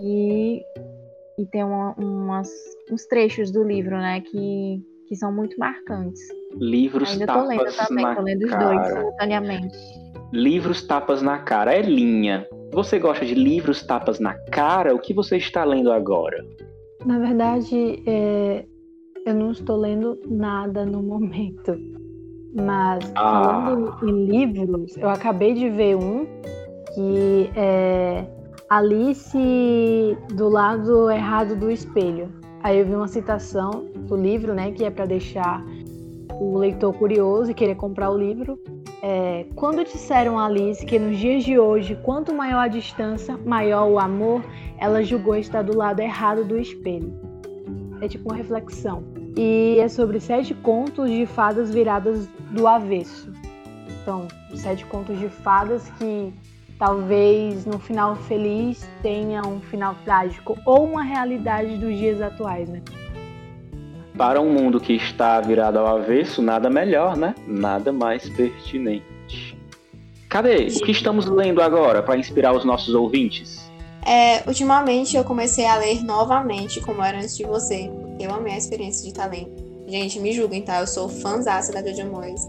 E, e tem uma, umas, uns trechos do livro né, que, que são muito marcantes. Livros Ainda tô lendo também, tô lendo os cara. dois simultaneamente. Livros tapas na cara. É linha. Você gosta de livros tapas na cara? O que você está lendo agora? Na verdade, é, eu não estou lendo nada no momento. Mas Ah. falando em livros, eu acabei de ver um que é Alice do lado errado do espelho. Aí eu vi uma citação do livro, né, que é para deixar o leitor curioso e querer comprar o livro. É, quando disseram a Alice que nos dias de hoje, quanto maior a distância, maior o amor, ela julgou estar do lado errado do espelho. É tipo uma reflexão. E é sobre sete contos de fadas viradas do avesso. Então, sete contos de fadas que talvez no final feliz tenha um final trágico ou uma realidade dos dias atuais, né? Para um mundo que está virado ao avesso, nada melhor, né? Nada mais pertinente. Cadê? O que estamos lendo agora para inspirar os nossos ouvintes? É, ultimamente eu comecei a ler novamente, como era antes de você. Eu amei a experiência de estar lendo. Gente, me julguem, tá? Eu sou fãzaça da Jojo Moyes,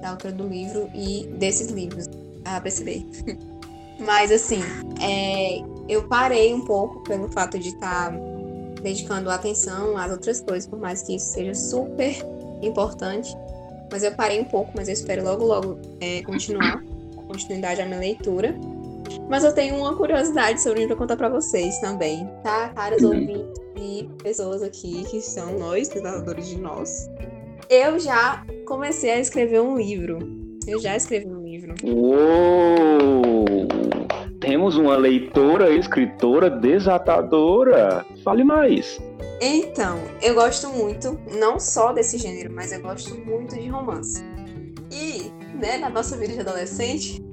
da autora do livro e desses livros. Ah, perceber. Mas assim, é, eu parei um pouco pelo fato de estar dedicando atenção às outras coisas, por mais que isso seja super importante. Mas eu parei um pouco, mas eu espero logo, logo é, continuar, continuidade à minha leitura. Mas eu tenho uma curiosidade sobre o pra contar pra vocês também, tá? Caros Uhum. ouvintes e pessoas aqui que são nós, pesquisadores de nós. Eu já comecei a escrever um livro. Eu já escrevi um livro. Uou! Temos uma leitora, escritora, desatadora. Fale mais. Então, eu gosto muito, não só desse gênero, mas eu gosto muito de romance. E, né, na nossa vida de adolescente,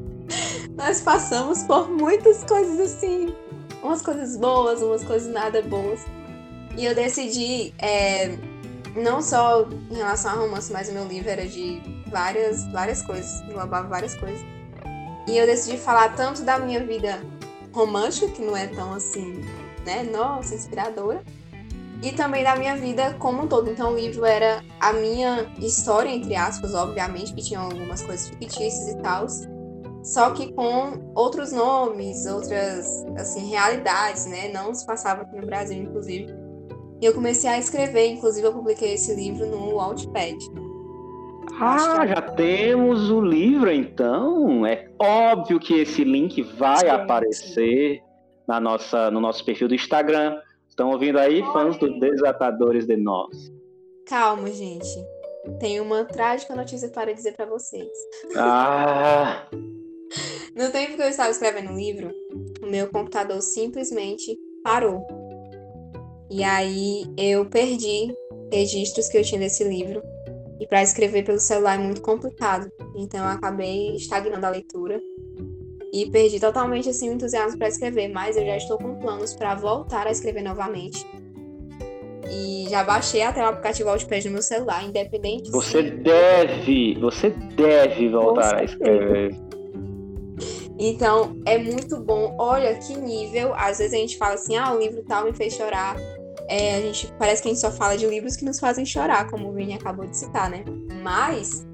nós passamos por muitas coisas assim, umas coisas boas, umas coisas nada boas. E eu decidi, é, não só em relação a romance, mas o meu livro era de várias, várias coisas, englobava várias coisas. E eu decidi falar tanto da minha vida romântica, que não é tão assim, né, nossa, inspiradora, e também da minha vida como um todo. Então o livro era a minha história, entre aspas, obviamente, que tinha algumas coisas fictícias e tal, só que com outros nomes, outras, assim, realidades, né, não se passava aqui no Brasil, inclusive. E eu comecei a escrever, inclusive eu publiquei esse livro no Wattpad. Ah, já temos o livro então. É óbvio que esse link vai sim, aparecer sim. Na nossa, no nosso perfil do Instagram. Estão ouvindo aí, fãs dos Desatadores de Nós? Calma, gente. Tenho uma trágica notícia para dizer para vocês. Ah! no tempo que eu estava escrevendo o livro, o meu computador simplesmente parou. E aí eu perdi registros que eu tinha desse livro e para escrever pelo celular é muito complicado. Então eu acabei estagnando a leitura e perdi totalmente assim o entusiasmo para escrever, mas eu já estou com planos para voltar a escrever novamente. E já baixei até o aplicativo Outpad no meu celular, independente. Você se... deve, você deve voltar a escrever. Então, é muito bom. Olha que nível. Às vezes a gente fala assim: ah, o livro tal me fez chorar. É, a gente parece que a gente só fala de livros que nos fazem chorar, como o Vini acabou de citar, né? Mas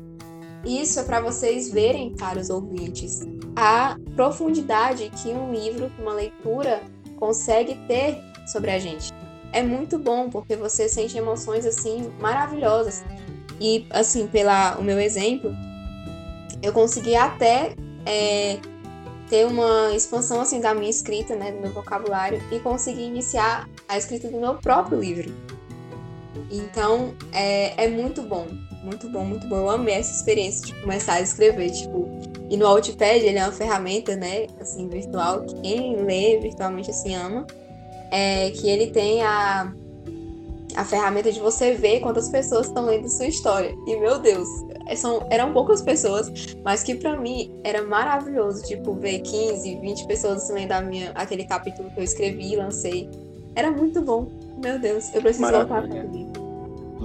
isso é para vocês verem, caros ouvintes, a profundidade que um livro, uma leitura consegue ter sobre a gente. É muito bom porque você sente emoções assim maravilhosas. E assim, pela o meu exemplo, eu consegui até é, ter uma expansão assim da minha escrita, né, do meu vocabulário e conseguir iniciar a escrita do meu próprio livro. Então, é, é muito bom, muito bom, muito bom. Eu amei essa experiência de começar a escrever, tipo, e no Outpad ele é uma ferramenta, né, assim, virtual, que quem lê virtualmente assim ama, é que ele tem a a ferramenta de você ver quantas pessoas estão lendo sua história. E meu Deus, são, eram poucas pessoas, mas que para mim era maravilhoso, tipo, ver 15, 20 pessoas lendo a minha, aquele capítulo que eu escrevi e lancei. Era muito bom. Meu Deus, eu preciso Maravilha. voltar para o livro.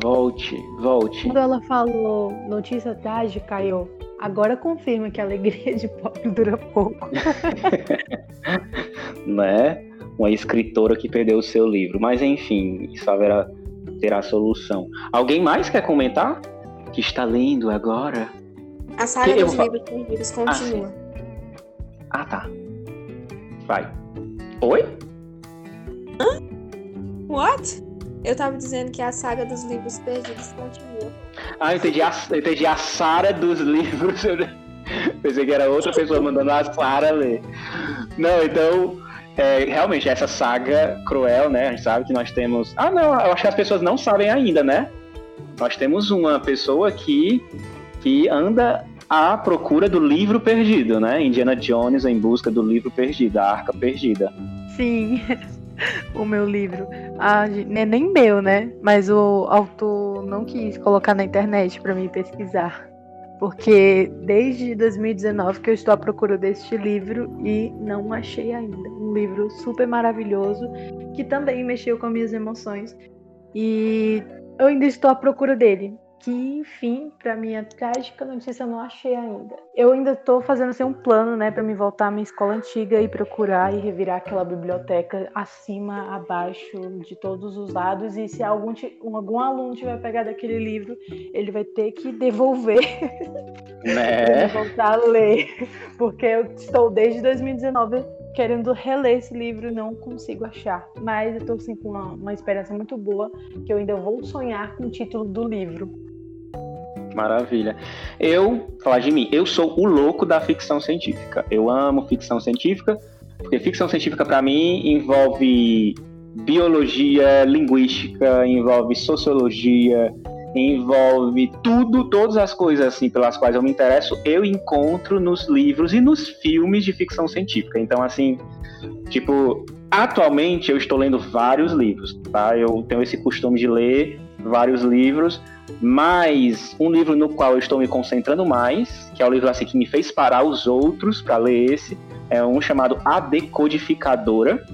Volte, volte. Quando ela falou notícia trágica, eu agora confirma que a alegria de pobre dura pouco. né? Uma escritora que perdeu o seu livro. Mas enfim, isso haverá terá solução. Alguém mais quer comentar? Que está lendo agora? A saga dos livros perdidos continua. Ah, ah, tá. Vai. Oi? Hã? What? Eu tava dizendo que a saga dos livros perdidos continua. Ah, eu entendi a, eu entendi a Sara dos livros. Pensei que era outra pessoa mandando a Sara ler. Não, então é, realmente, essa saga cruel, né? A gente sabe que nós temos. Ah, não, eu acho que as pessoas não sabem ainda, né? Nós temos uma pessoa que, que anda à procura do livro perdido, né? Indiana Jones em busca do livro perdido, a arca perdida. Sim, o meu livro. Ah, é nem meu, né? Mas o autor não quis colocar na internet para mim pesquisar porque desde 2019 que eu estou à procura deste livro e não achei ainda. Um livro super maravilhoso que também mexeu com minhas emoções e eu ainda estou à procura dele que, enfim, para minha trágica notícia, eu não achei ainda. Eu ainda estou fazendo assim, um plano, né, para me voltar à minha escola antiga e procurar e revirar aquela biblioteca acima, abaixo, de todos os lados. E se algum, algum aluno tiver pegado aquele livro, ele vai ter que devolver né? voltar a ler, porque eu estou desde 2019 querendo reler esse livro e não consigo achar. Mas eu estou assim, com uma, uma esperança muito boa que eu ainda vou sonhar com o título do livro. Maravilha. Eu, falar de mim, eu sou o louco da ficção científica. Eu amo ficção científica, porque ficção científica para mim envolve biologia, linguística, envolve sociologia, envolve tudo, todas as coisas assim pelas quais eu me interesso, eu encontro nos livros e nos filmes de ficção científica. Então, assim, tipo, atualmente eu estou lendo vários livros, tá? Eu tenho esse costume de ler vários livros, mas um livro no qual eu estou me concentrando mais, que é o livro assim que me fez parar os outros para ler esse, é um chamado A Decodificadora,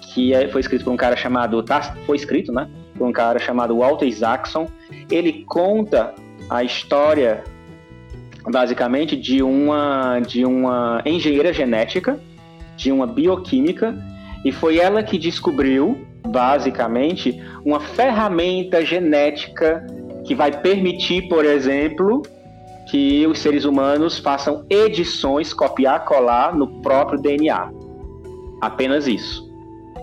que é, foi escrito por um cara chamado, tá, foi escrito, né? Por um cara chamado Walter Isaacson. Ele conta a história basicamente de uma de uma engenheira genética, de uma bioquímica, e foi ela que descobriu basicamente uma ferramenta genética que vai permitir, por exemplo, que os seres humanos façam edições, copiar, colar no próprio DNA. Apenas isso.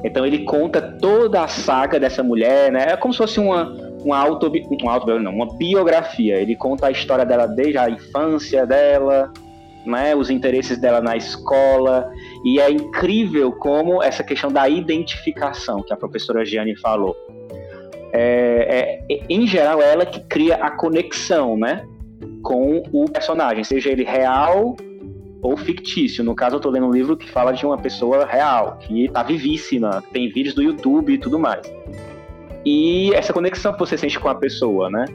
Então ele conta toda a saga dessa mulher, né? É como se fosse uma, uma, auto, uma, auto, não, uma biografia. Ele conta a história dela desde a infância dela, né? Os interesses dela na escola. E é incrível como essa questão da identificação que a professora Gianni falou. É, é, em geral, é ela que cria a conexão, né? Com o personagem, seja ele real ou fictício. No caso, eu estou lendo um livro que fala de uma pessoa real, que está vivíssima, tem vídeos do YouTube e tudo mais. E essa conexão que você sente com a pessoa, né?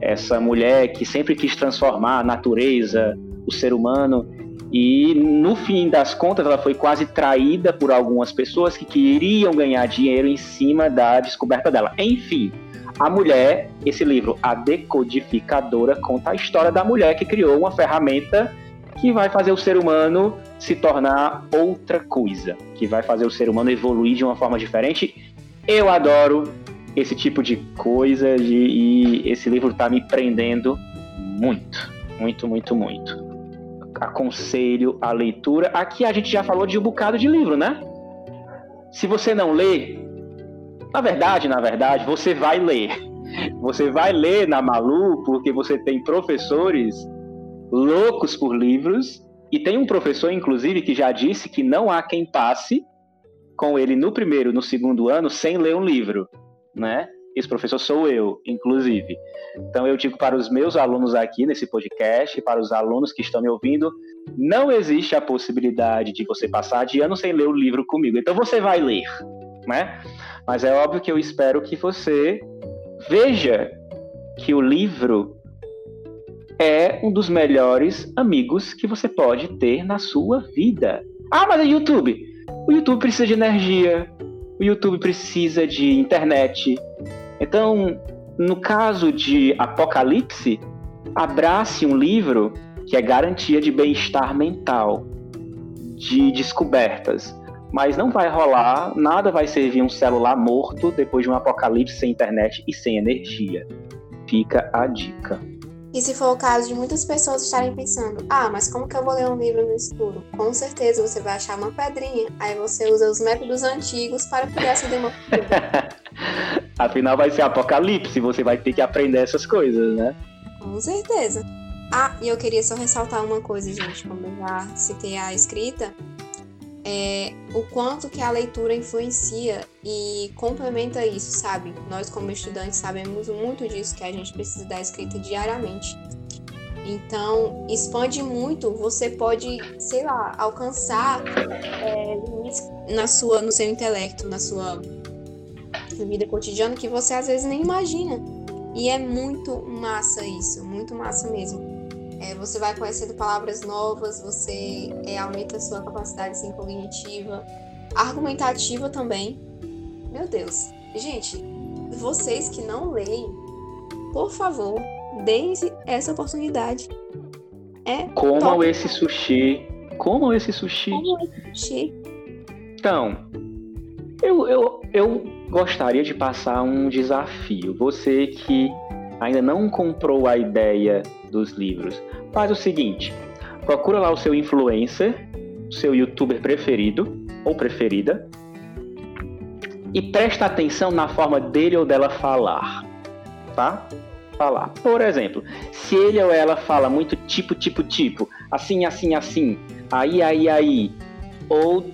Essa mulher que sempre quis transformar a natureza, o ser humano, e no fim das contas ela foi quase traída por algumas pessoas que queriam ganhar dinheiro em cima da descoberta dela. Enfim, a mulher, esse livro, A Decodificadora, conta a história da mulher que criou uma ferramenta que vai fazer o ser humano se tornar outra coisa, que vai fazer o ser humano evoluir de uma forma diferente. Eu adoro esse tipo de coisa de, e esse livro está me prendendo muito, muito, muito, muito. Aconselho a leitura. Aqui a gente já falou de um bocado de livro, né? Se você não lê, na verdade, na verdade, você vai ler. Você vai ler na Malu porque você tem professores loucos por livros. E tem um professor, inclusive, que já disse que não há quem passe com ele no primeiro, no segundo ano, sem ler um livro, né? Esse professor sou eu, inclusive. Então eu digo para os meus alunos aqui nesse podcast, para os alunos que estão me ouvindo, não existe a possibilidade de você passar de ano sem ler o livro comigo. Então você vai ler, né? Mas é óbvio que eu espero que você veja que o livro é um dos melhores amigos que você pode ter na sua vida. Ah, mas é YouTube. O YouTube precisa de energia, o YouTube precisa de internet. Então, no caso de Apocalipse, abrace um livro que é garantia de bem-estar mental, de descobertas. Mas não vai rolar, nada vai servir um celular morto depois de um apocalipse sem internet e sem energia. Fica a dica. E se for o caso de muitas pessoas estarem pensando, ah, mas como que eu vou ler um livro no escuro? Com certeza você vai achar uma pedrinha, aí você usa os métodos antigos para acender uma pedra. Afinal vai ser apocalipse, você vai ter que aprender essas coisas, né? Com certeza. Ah, e eu queria só ressaltar uma coisa, gente, como eu já citei a escrita, é, o quanto que a leitura influencia e complementa isso, sabe? Nós, como estudantes, sabemos muito disso, que a gente precisa da escrita diariamente. Então, expande muito, você pode, sei lá, alcançar é, na sua, no seu intelecto, na sua vida cotidiana que você às vezes nem imagina. E é muito massa isso, muito massa mesmo. É, você vai conhecendo palavras novas, você é, aumenta a sua capacidade assim, cognitiva, argumentativa também. Meu Deus. Gente, vocês que não leem, por favor, deem essa oportunidade. É Comam top. esse sushi. Comam esse sushi. Como esse sushi. Então, eu, eu, eu gostaria de passar um desafio. Você que ainda não comprou a ideia dos livros, faz o seguinte: procura lá o seu influencer, o seu youtuber preferido ou preferida, e presta atenção na forma dele ou dela falar, tá? Falar. Por exemplo, se ele ou ela fala muito tipo, tipo, tipo, assim, assim, assim, aí, aí, aí, ou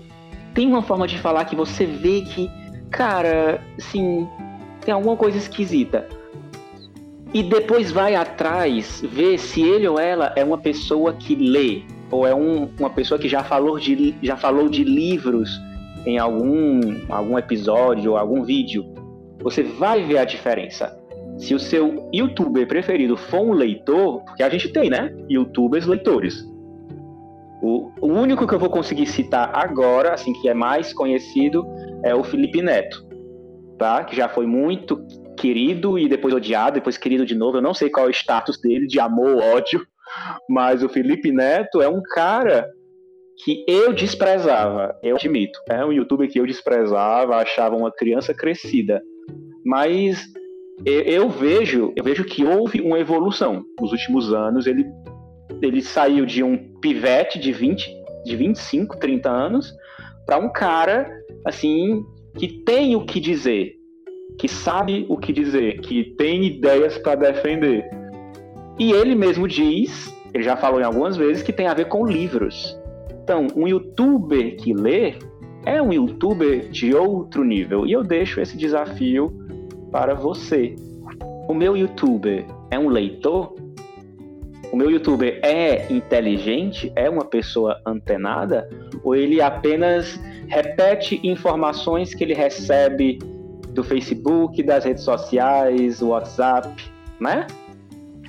tem uma forma de falar que você vê que, cara, assim, tem alguma coisa esquisita e depois vai atrás ver se ele ou ela é uma pessoa que lê ou é um, uma pessoa que já falou de, já falou de livros em algum, algum episódio ou algum vídeo, você vai ver a diferença. Se o seu youtuber preferido for um leitor, porque a gente tem, né? Youtubers leitores. O, o único que eu vou conseguir citar agora, assim, que é mais conhecido, é o Felipe Neto, tá? Que já foi muito querido e depois odiado, depois querido de novo. Eu não sei qual é o status dele, de amor ou ódio, mas o Felipe Neto é um cara que eu desprezava, eu admito. É um youtuber que eu desprezava, achava uma criança crescida. Mas eu, eu vejo, eu vejo que houve uma evolução. Nos últimos anos, ele, ele saiu de um pivete de 20, de 25, 30 anos, para um cara assim que tem o que dizer, que sabe o que dizer, que tem ideias para defender. E ele mesmo diz, ele já falou em algumas vezes, que tem a ver com livros. Então, um youtuber que lê é um youtuber de outro nível. E eu deixo esse desafio para você. O meu youtuber é um leitor? O meu youtuber é inteligente? É uma pessoa antenada? Ou ele apenas repete informações que ele recebe do Facebook, das redes sociais, WhatsApp, né?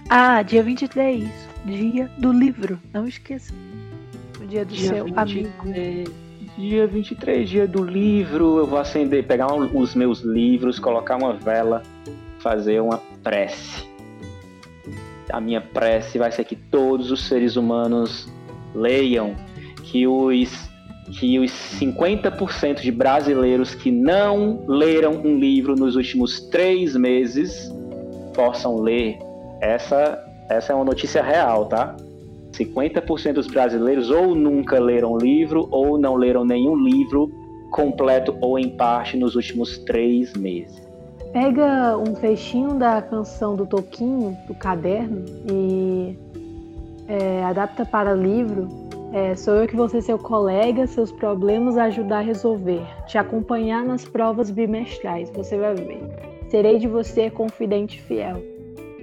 Ah, dia 23, dia do livro. Não esqueça dia do dia seu 23, amigo. Dia 23, dia do livro. Eu vou acender, pegar um, os meus livros, colocar uma vela, fazer uma prece. A minha prece vai ser que todos os seres humanos leiam, que os que os 50% de brasileiros que não leram um livro nos últimos três meses possam ler. Essa, essa é uma notícia real, tá? 50% dos brasileiros ou nunca leram livro ou não leram nenhum livro completo ou em parte nos últimos três meses. Pega um trechinho da canção do Toquinho, do caderno, e é, adapta para livro. É, sou eu que vou ser seu colega, seus problemas ajudar a resolver, te acompanhar nas provas bimestrais, você vai ver. Serei de você confidente fiel.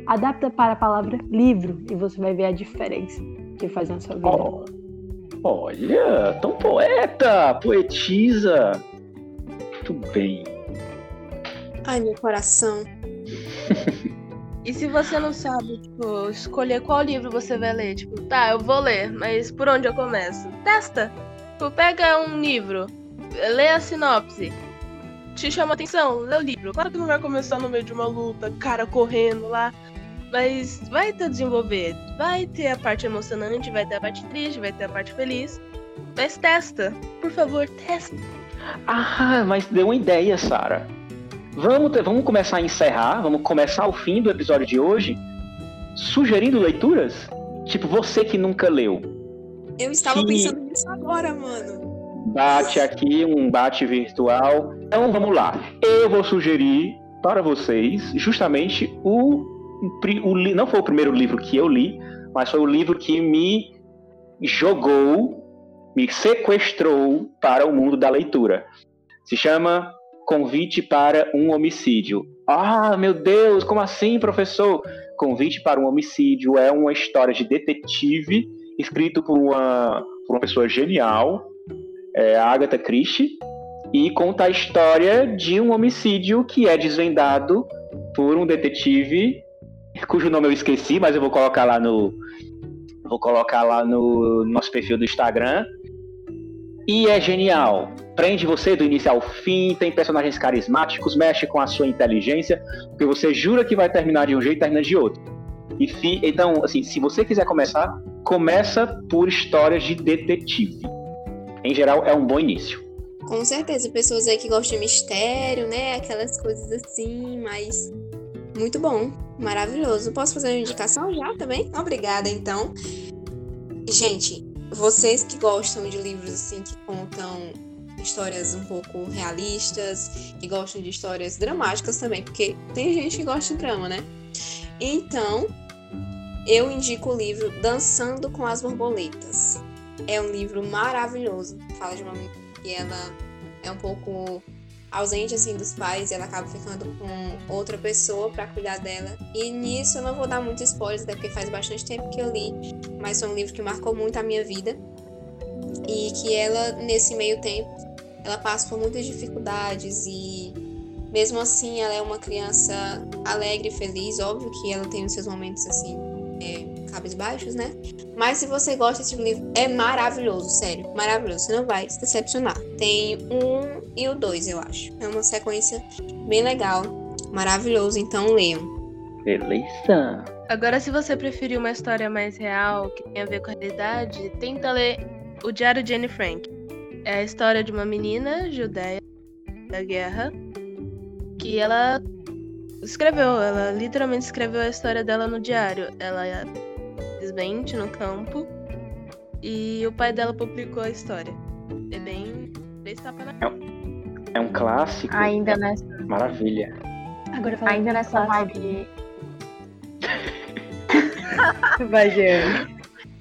Adapta para a palavra livro e você vai ver a diferença que faz na sua vida. Oh, olha, tão poeta, poetisa. Muito bem. Ai, meu coração. e se você não sabe, tipo, escolher qual livro você vai ler, tipo, tá, eu vou ler, mas por onde eu começo? Testa. Tipo, pega um livro, lê a sinopse. Te chama atenção, lê o livro. Claro que não vai começar no meio de uma luta, cara correndo lá. Mas vai ter desenvolver. Vai ter a parte emocionante, vai ter a parte triste, vai ter a parte feliz. Mas testa. Por favor, testa. Ah, mas deu uma ideia, Sara. Vamos, ter, vamos começar a encerrar, vamos começar o fim do episódio de hoje sugerindo leituras? Tipo, você que nunca leu. Eu estava que... pensando nisso agora, mano. Bate aqui, um bate virtual. Então vamos lá. Eu vou sugerir para vocês justamente o o, não foi o primeiro livro que eu li, mas foi o livro que me jogou, me sequestrou para o mundo da leitura. Se chama Convite para um Homicídio. Ah, meu Deus, como assim, professor? Convite para um Homicídio é uma história de detetive escrito por uma, por uma pessoa genial, é, Agatha Christie, e conta a história de um homicídio que é desvendado por um detetive cujo nome eu esqueci, mas eu vou colocar lá no vou colocar lá no nosso perfil do Instagram. E é genial. Prende você do início ao fim, tem personagens carismáticos, mexe com a sua inteligência, porque você jura que vai terminar de um jeito e termina de outro. E fi... Então, assim, se você quiser começar, começa por histórias de detetive. Em geral, é um bom início. Com certeza, pessoas aí que gostam de mistério, né? Aquelas coisas assim, mas muito bom, maravilhoso. Posso fazer uma indicação já também? Obrigada, então. Gente, vocês que gostam de livros assim que contam histórias um pouco realistas, que gostam de histórias dramáticas também, porque tem gente que gosta de drama, né? Então, eu indico o livro Dançando com as Borboletas. É um livro maravilhoso. Fala de uma menina que ela é um pouco ausente assim dos pais e ela acaba ficando com outra pessoa para cuidar dela. E nisso eu não vou dar muito spoilers, até porque faz bastante tempo que eu li, mas foi um livro que marcou muito a minha vida. E que ela, nesse meio tempo, ela passa por muitas dificuldades e mesmo assim ela é uma criança alegre e feliz. Óbvio que ela tem os seus momentos assim, é, cabisbaixos, né? Mas se você gosta desse livro, é maravilhoso, sério, maravilhoso. Você não vai se decepcionar. Tem um e o dois, eu acho. É uma sequência bem legal, maravilhoso. Então leiam. Beleza. Agora, se você preferir uma história mais real, que tem a ver com a realidade, tenta ler O Diário de Anne Frank. É a história de uma menina judeia da guerra que ela escreveu, ela literalmente escreveu a história dela no diário. Ela desmente no campo e o pai dela publicou a história. É bem. é, um, é um clássico. Ainda é nessa. Maravilha. Agora Ainda nessa vibe. Vai, Jean.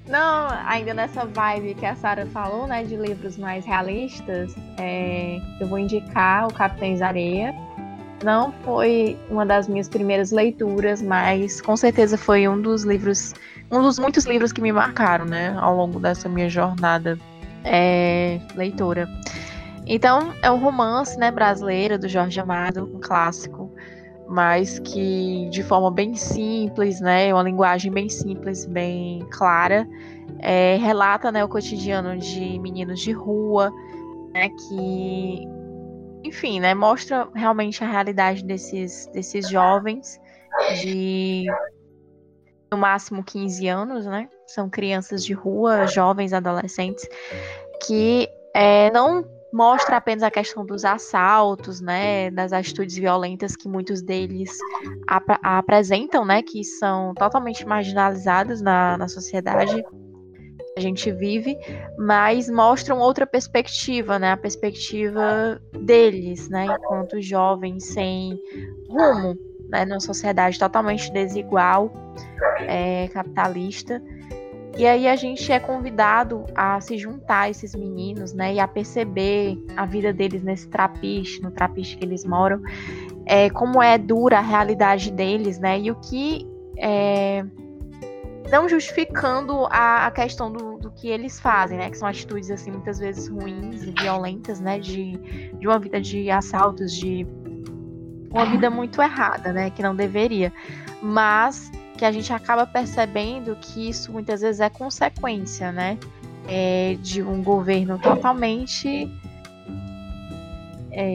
Não, ainda nessa vibe que a Sara falou, né, de livros mais realistas, é, eu vou indicar o Capitães Areia, não foi uma das minhas primeiras leituras, mas com certeza foi um dos livros, um dos muitos livros que me marcaram, né, ao longo dessa minha jornada é, leitora. Então, é um romance, né, brasileiro do Jorge Amado, um clássico, mas que de forma bem simples, né, uma linguagem bem simples, bem clara, é, relata, né, o cotidiano de meninos de rua, né, que enfim, né, mostra realmente a realidade desses, desses jovens de no máximo 15 anos, né? São crianças de rua, jovens, adolescentes, que é, não mostra apenas a questão dos assaltos, né, das atitudes violentas que muitos deles ap apresentam, né, que são totalmente marginalizadas na, na sociedade, a gente vive, mas mostram outra perspectiva, né? A perspectiva deles, né? Enquanto jovens sem rumo, né? Numa sociedade totalmente desigual, é, capitalista. E aí a gente é convidado a se juntar a esses meninos, né? E a perceber a vida deles nesse trapiche, no trapiche que eles moram, é, como é dura a realidade deles, né? E o que é, não justificando a, a questão do, do, que eles fazem, né? Que são atitudes, assim, muitas vezes ruins e violentas, né? De, de uma vida de assaltos, de uma vida muito errada, né? Que não deveria. Mas que a gente acaba percebendo que isso muitas vezes é consequência, né? É, de um governo totalmente. É,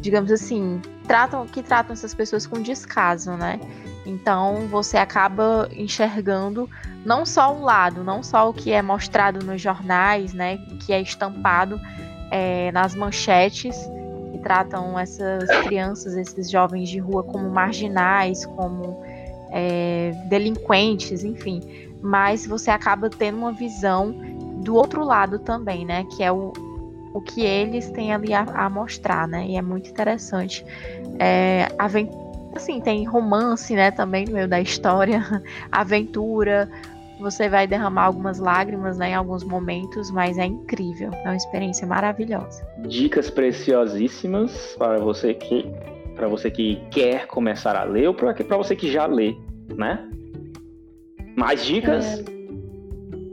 digamos assim, tratam, que tratam essas pessoas com descaso, né? Então você acaba enxergando não só um lado, não só o que é mostrado nos jornais, né, que é estampado é, nas manchetes que tratam essas crianças, esses jovens de rua como marginais, como é, delinquentes, enfim. Mas você acaba tendo uma visão do outro lado também, né, que é o, o que eles têm ali a, a mostrar, né, e é muito interessante. É, assim, tem romance, né, também no meio da história, aventura. Você vai derramar algumas lágrimas, né, em alguns momentos, mas é incrível, é uma experiência maravilhosa. Dicas preciosíssimas para você que para você que quer começar a ler ou para você que já lê, né? Mais dicas? É,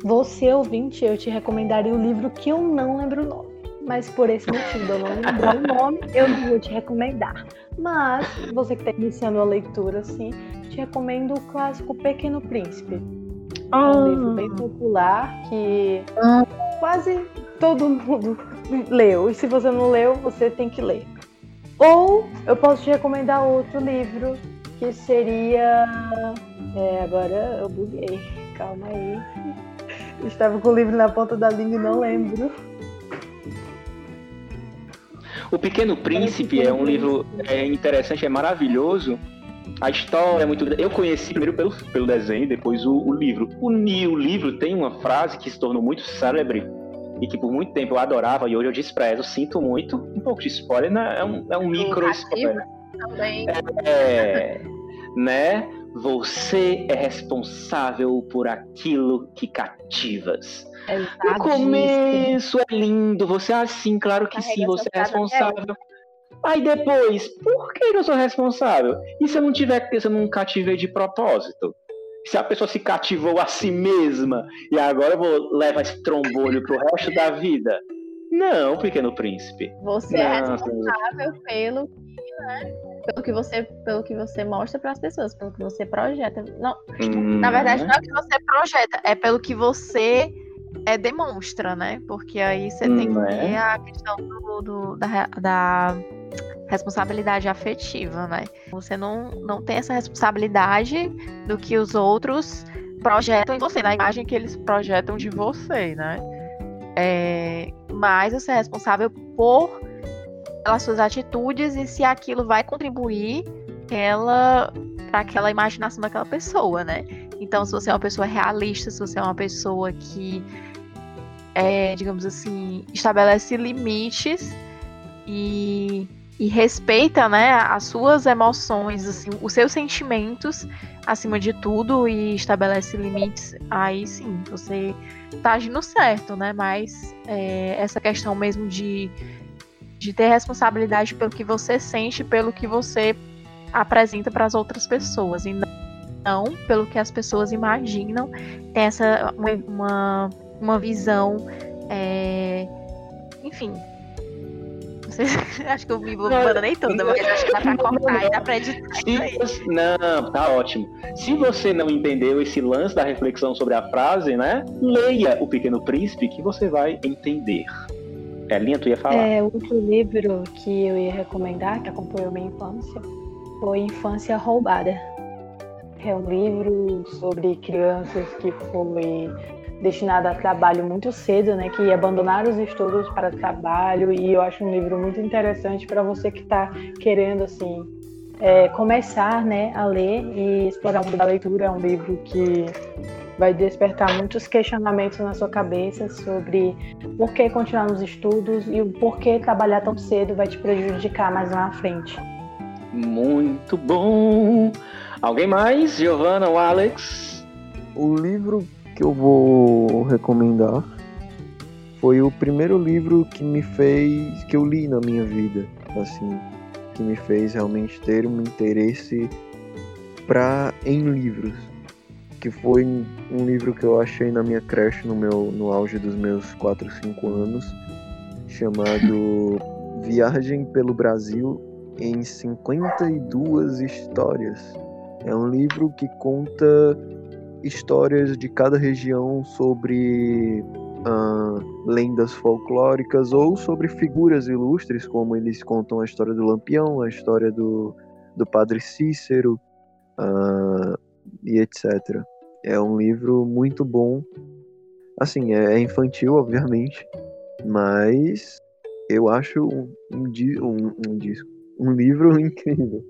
você ouvinte, eu te recomendaria o livro que eu não lembro o nome mas por esse motivo eu não lembrar o nome, eu não vou te recomendar. Mas, você que está iniciando a leitura, assim, te recomendo o clássico Pequeno Príncipe. É um ah. livro bem popular que ah. quase todo mundo leu. E se você não leu, você tem que ler. Ou eu posso te recomendar outro livro que seria. É, agora eu buguei. Calma aí. Estava com o livro na ponta da língua e não lembro. O Pequeno Príncipe é um livro é interessante, é maravilhoso. A história é muito. Eu conheci primeiro pelo, pelo desenho, depois o, o livro. O, o livro tem uma frase que se tornou muito célebre e que por muito tempo eu adorava e hoje eu desprezo. Sinto muito. Um pouco de spoiler, né? É um, é um micro spoiler. Também. É, né? Você é responsável por aquilo que cativas. É no começo é lindo, você é assim, claro que sim, você é responsável. Aí depois, por que eu sou responsável? E se eu não tiver, se eu não cativei de propósito? Se a pessoa se cativou a si mesma e agora eu vou levar esse trombolho pro resto da vida? Não, pequeno príncipe. Você não, é responsável pelo que, né, pelo que você, pelo que você mostra para as pessoas, pelo que você projeta. Não, Hum, na verdade, Não é o que você projeta, é pelo que você é, demonstra, né? Porque aí você tem que Não ter é? a questão do, do- da, da responsabilidade afetiva, né? Você não, não tem essa responsabilidade do que os outros projetam em você, na imagem que eles projetam de você, né? É, mas você é responsável por pelas suas atitudes e se aquilo vai contribuir para aquela imaginação daquela pessoa, né? Então, se você é uma pessoa realista, se você é uma pessoa que, é, digamos assim, estabelece limites e, e respeita, né, as suas emoções, assim, os seus sentimentos acima de tudo e estabelece limites, aí sim, você tá agindo certo, né? Mas é, essa questão mesmo de, de ter responsabilidade pelo que você sente, pelo que você apresenta para as outras pessoas e não pelo que as pessoas imaginam. Tem essa uma, uma, visão, é, enfim. Não sei, acho que eu me abandonei toda, mas acho que dá pra cortar e dá pra editar você- Não, tá ótimo. Se você não entendeu esse lance da reflexão sobre a frase, né? Leia O Pequeno Príncipe que você vai entender. Elinha, tu ia falar. É, outro livro que eu ia recomendar, que acompanhou minha infância, foi Infância Roubada. É um livro sobre crianças que foi destinado a trabalho muito cedo, né, que abandonaram os estudos para trabalho e eu acho um livro muito interessante para você que está querendo assim é, começar, né, a ler e explorar o mundo da leitura. É um livro que vai despertar muitos questionamentos na sua cabeça sobre por que continuar nos estudos e o porquê trabalhar tão cedo vai te prejudicar mais lá na frente. Muito bom. Alguém mais? Giovana ou Alex? O livro que eu vou recomendar foi o primeiro livro que me fez, que eu li na minha vida, assim, que me fez realmente ter um interesse pra, em livros. Que foi um livro que eu achei na minha creche no, meu, no auge dos meus 4, 5 anos, chamado Viagem pelo Brasil em 52 histórias. É um livro que conta histórias de cada região sobre ah, lendas folclóricas ou sobre figuras ilustres, como eles contam a história do Lampião, a história do, do Padre Cícero ah, e etc. É um livro muito bom. Assim, é é infantil, obviamente, mas eu acho um, um, um, um um livro incrível.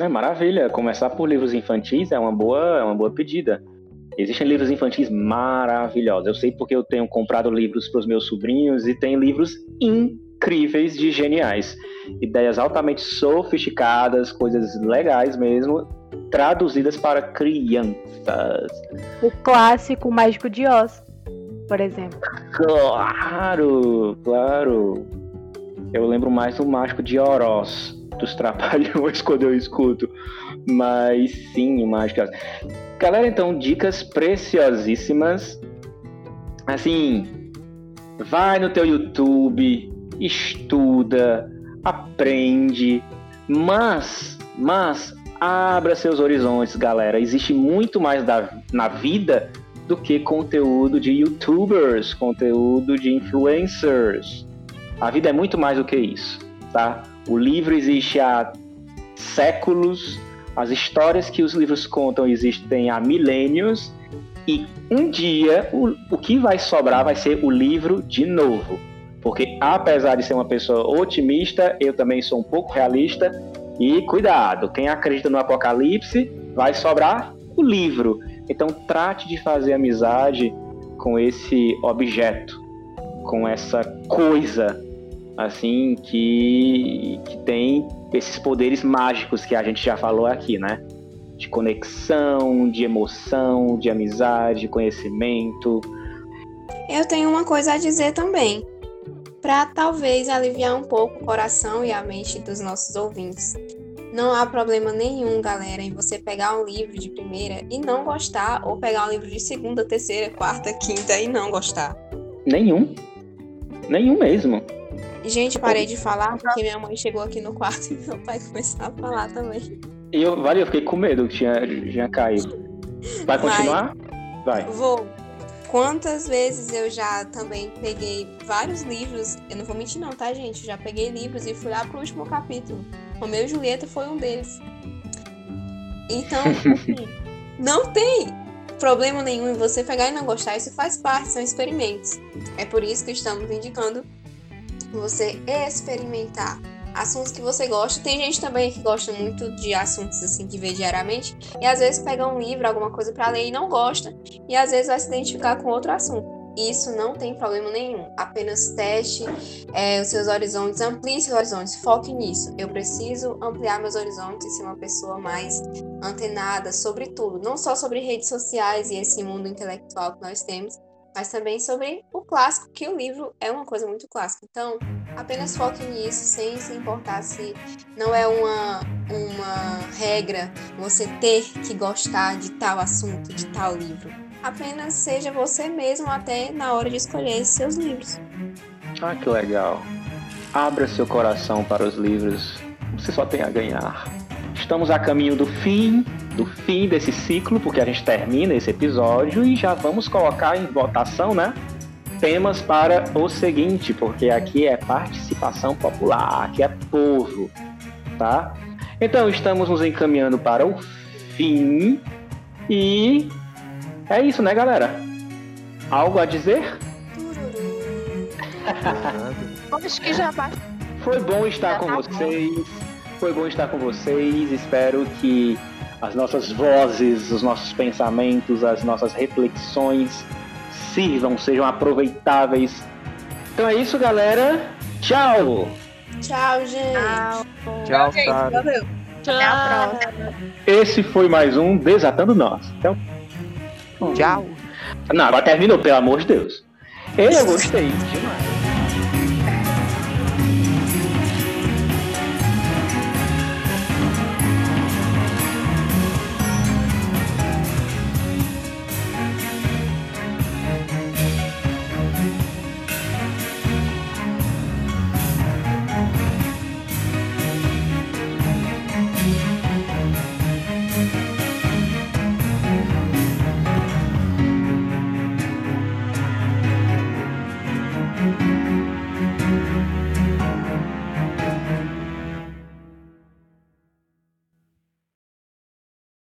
É maravilha. Começar por livros infantis é uma boa, é uma boa pedida. Existem livros infantis maravilhosos. Eu sei porque eu tenho comprado livros para os meus sobrinhos e tem livros incríveis de geniais. Ideias altamente sofisticadas, coisas legais mesmo, traduzidas para crianças. O clássico Mágico de Oz, por exemplo. Claro, claro. Eu lembro mais do Mágico de Oroz, dos Trapalhões, quando eu escuto. Mas sim, Oz. Galera, então, dicas preciosíssimas. Assim, vai no teu YouTube, estuda, aprende, mas, mas, abra seus horizontes, galera. Existe muito mais da, na vida do que conteúdo de youtubers, conteúdo de influencers. A vida é muito mais do que isso, tá? O livro existe há séculos, as histórias que os livros contam existem há milênios e um dia o, o que vai sobrar vai ser o livro de novo. Porque apesar de ser uma pessoa otimista, eu também sou um pouco realista e cuidado, quem acredita no apocalipse vai sobrar o livro. Então trate de fazer amizade com esse objeto, com essa coisa assim que, que tem esses poderes mágicos que a gente já falou aqui, né? De conexão, de emoção, de amizade, de conhecimento. Eu tenho uma coisa a dizer também. para talvez aliviar um pouco o coração e a mente dos nossos ouvintes. Não há problema nenhum, galera, em você pegar um livro de primeira e não gostar, ou pegar um livro de segunda, terceira, quarta, quinta e não gostar. Nenhum. Nenhum mesmo. Gente, parei de falar porque minha mãe chegou aqui no quarto e meu pai começou a falar também. E eu, vale, eu fiquei com medo que tinha, tinha caído. Vai continuar? Vai. Vou. Quantas vezes eu já também peguei vários livros, eu não vou mentir não, tá, gente? Já peguei livros e fui lá pro último capítulo. Romeu e Julieta foi um deles. Então, assim, não tem problema nenhum em você pegar e não gostar, isso faz parte, são experimentos. É por isso que estamos indicando você experimentar assuntos que você gosta. Tem gente também que gosta muito de assuntos assim que vê diariamente e às vezes pega um livro, alguma coisa para ler e não gosta e às vezes vai se identificar com outro assunto. Isso não tem problema nenhum. Apenas teste é, os seus horizontes, amplie seus horizontes, foque nisso. Eu preciso ampliar meus horizontes e ser uma pessoa mais antenada sobre tudo, não só sobre redes sociais e esse mundo intelectual que nós temos, mas também sobre o clássico, que o livro é uma coisa muito clássica. Então, apenas foque nisso, sem se importar se não é uma, uma regra você ter que gostar de tal assunto, de tal livro. Apenas seja você mesmo até na hora de escolher seus livros. Ah, que legal. Abra seu coração para os livros. Você só tem a ganhar. Estamos a caminho do fim, do fim desse ciclo, porque a gente termina esse episódio e já vamos colocar em votação, né? Temas para o seguinte, porque aqui é participação popular, aqui é povo, tá? Então estamos nos encaminhando para o fim e é isso, né, galera? Algo a dizer? Acho que já basta. Foi bom estar Já com tá bom. Foi bom estar com vocês. Espero que as nossas vozes, os nossos pensamentos, as nossas reflexões sirvam, sejam aproveitáveis. Então é isso, galera. Tchau! Tchau, gente. Tchau. Tchau, gente, valeu. Até a próxima. Esse foi mais um Desatando Nós. Então, Tchau. não, agora terminou, pelo amor de Deus. Eu gostei demais.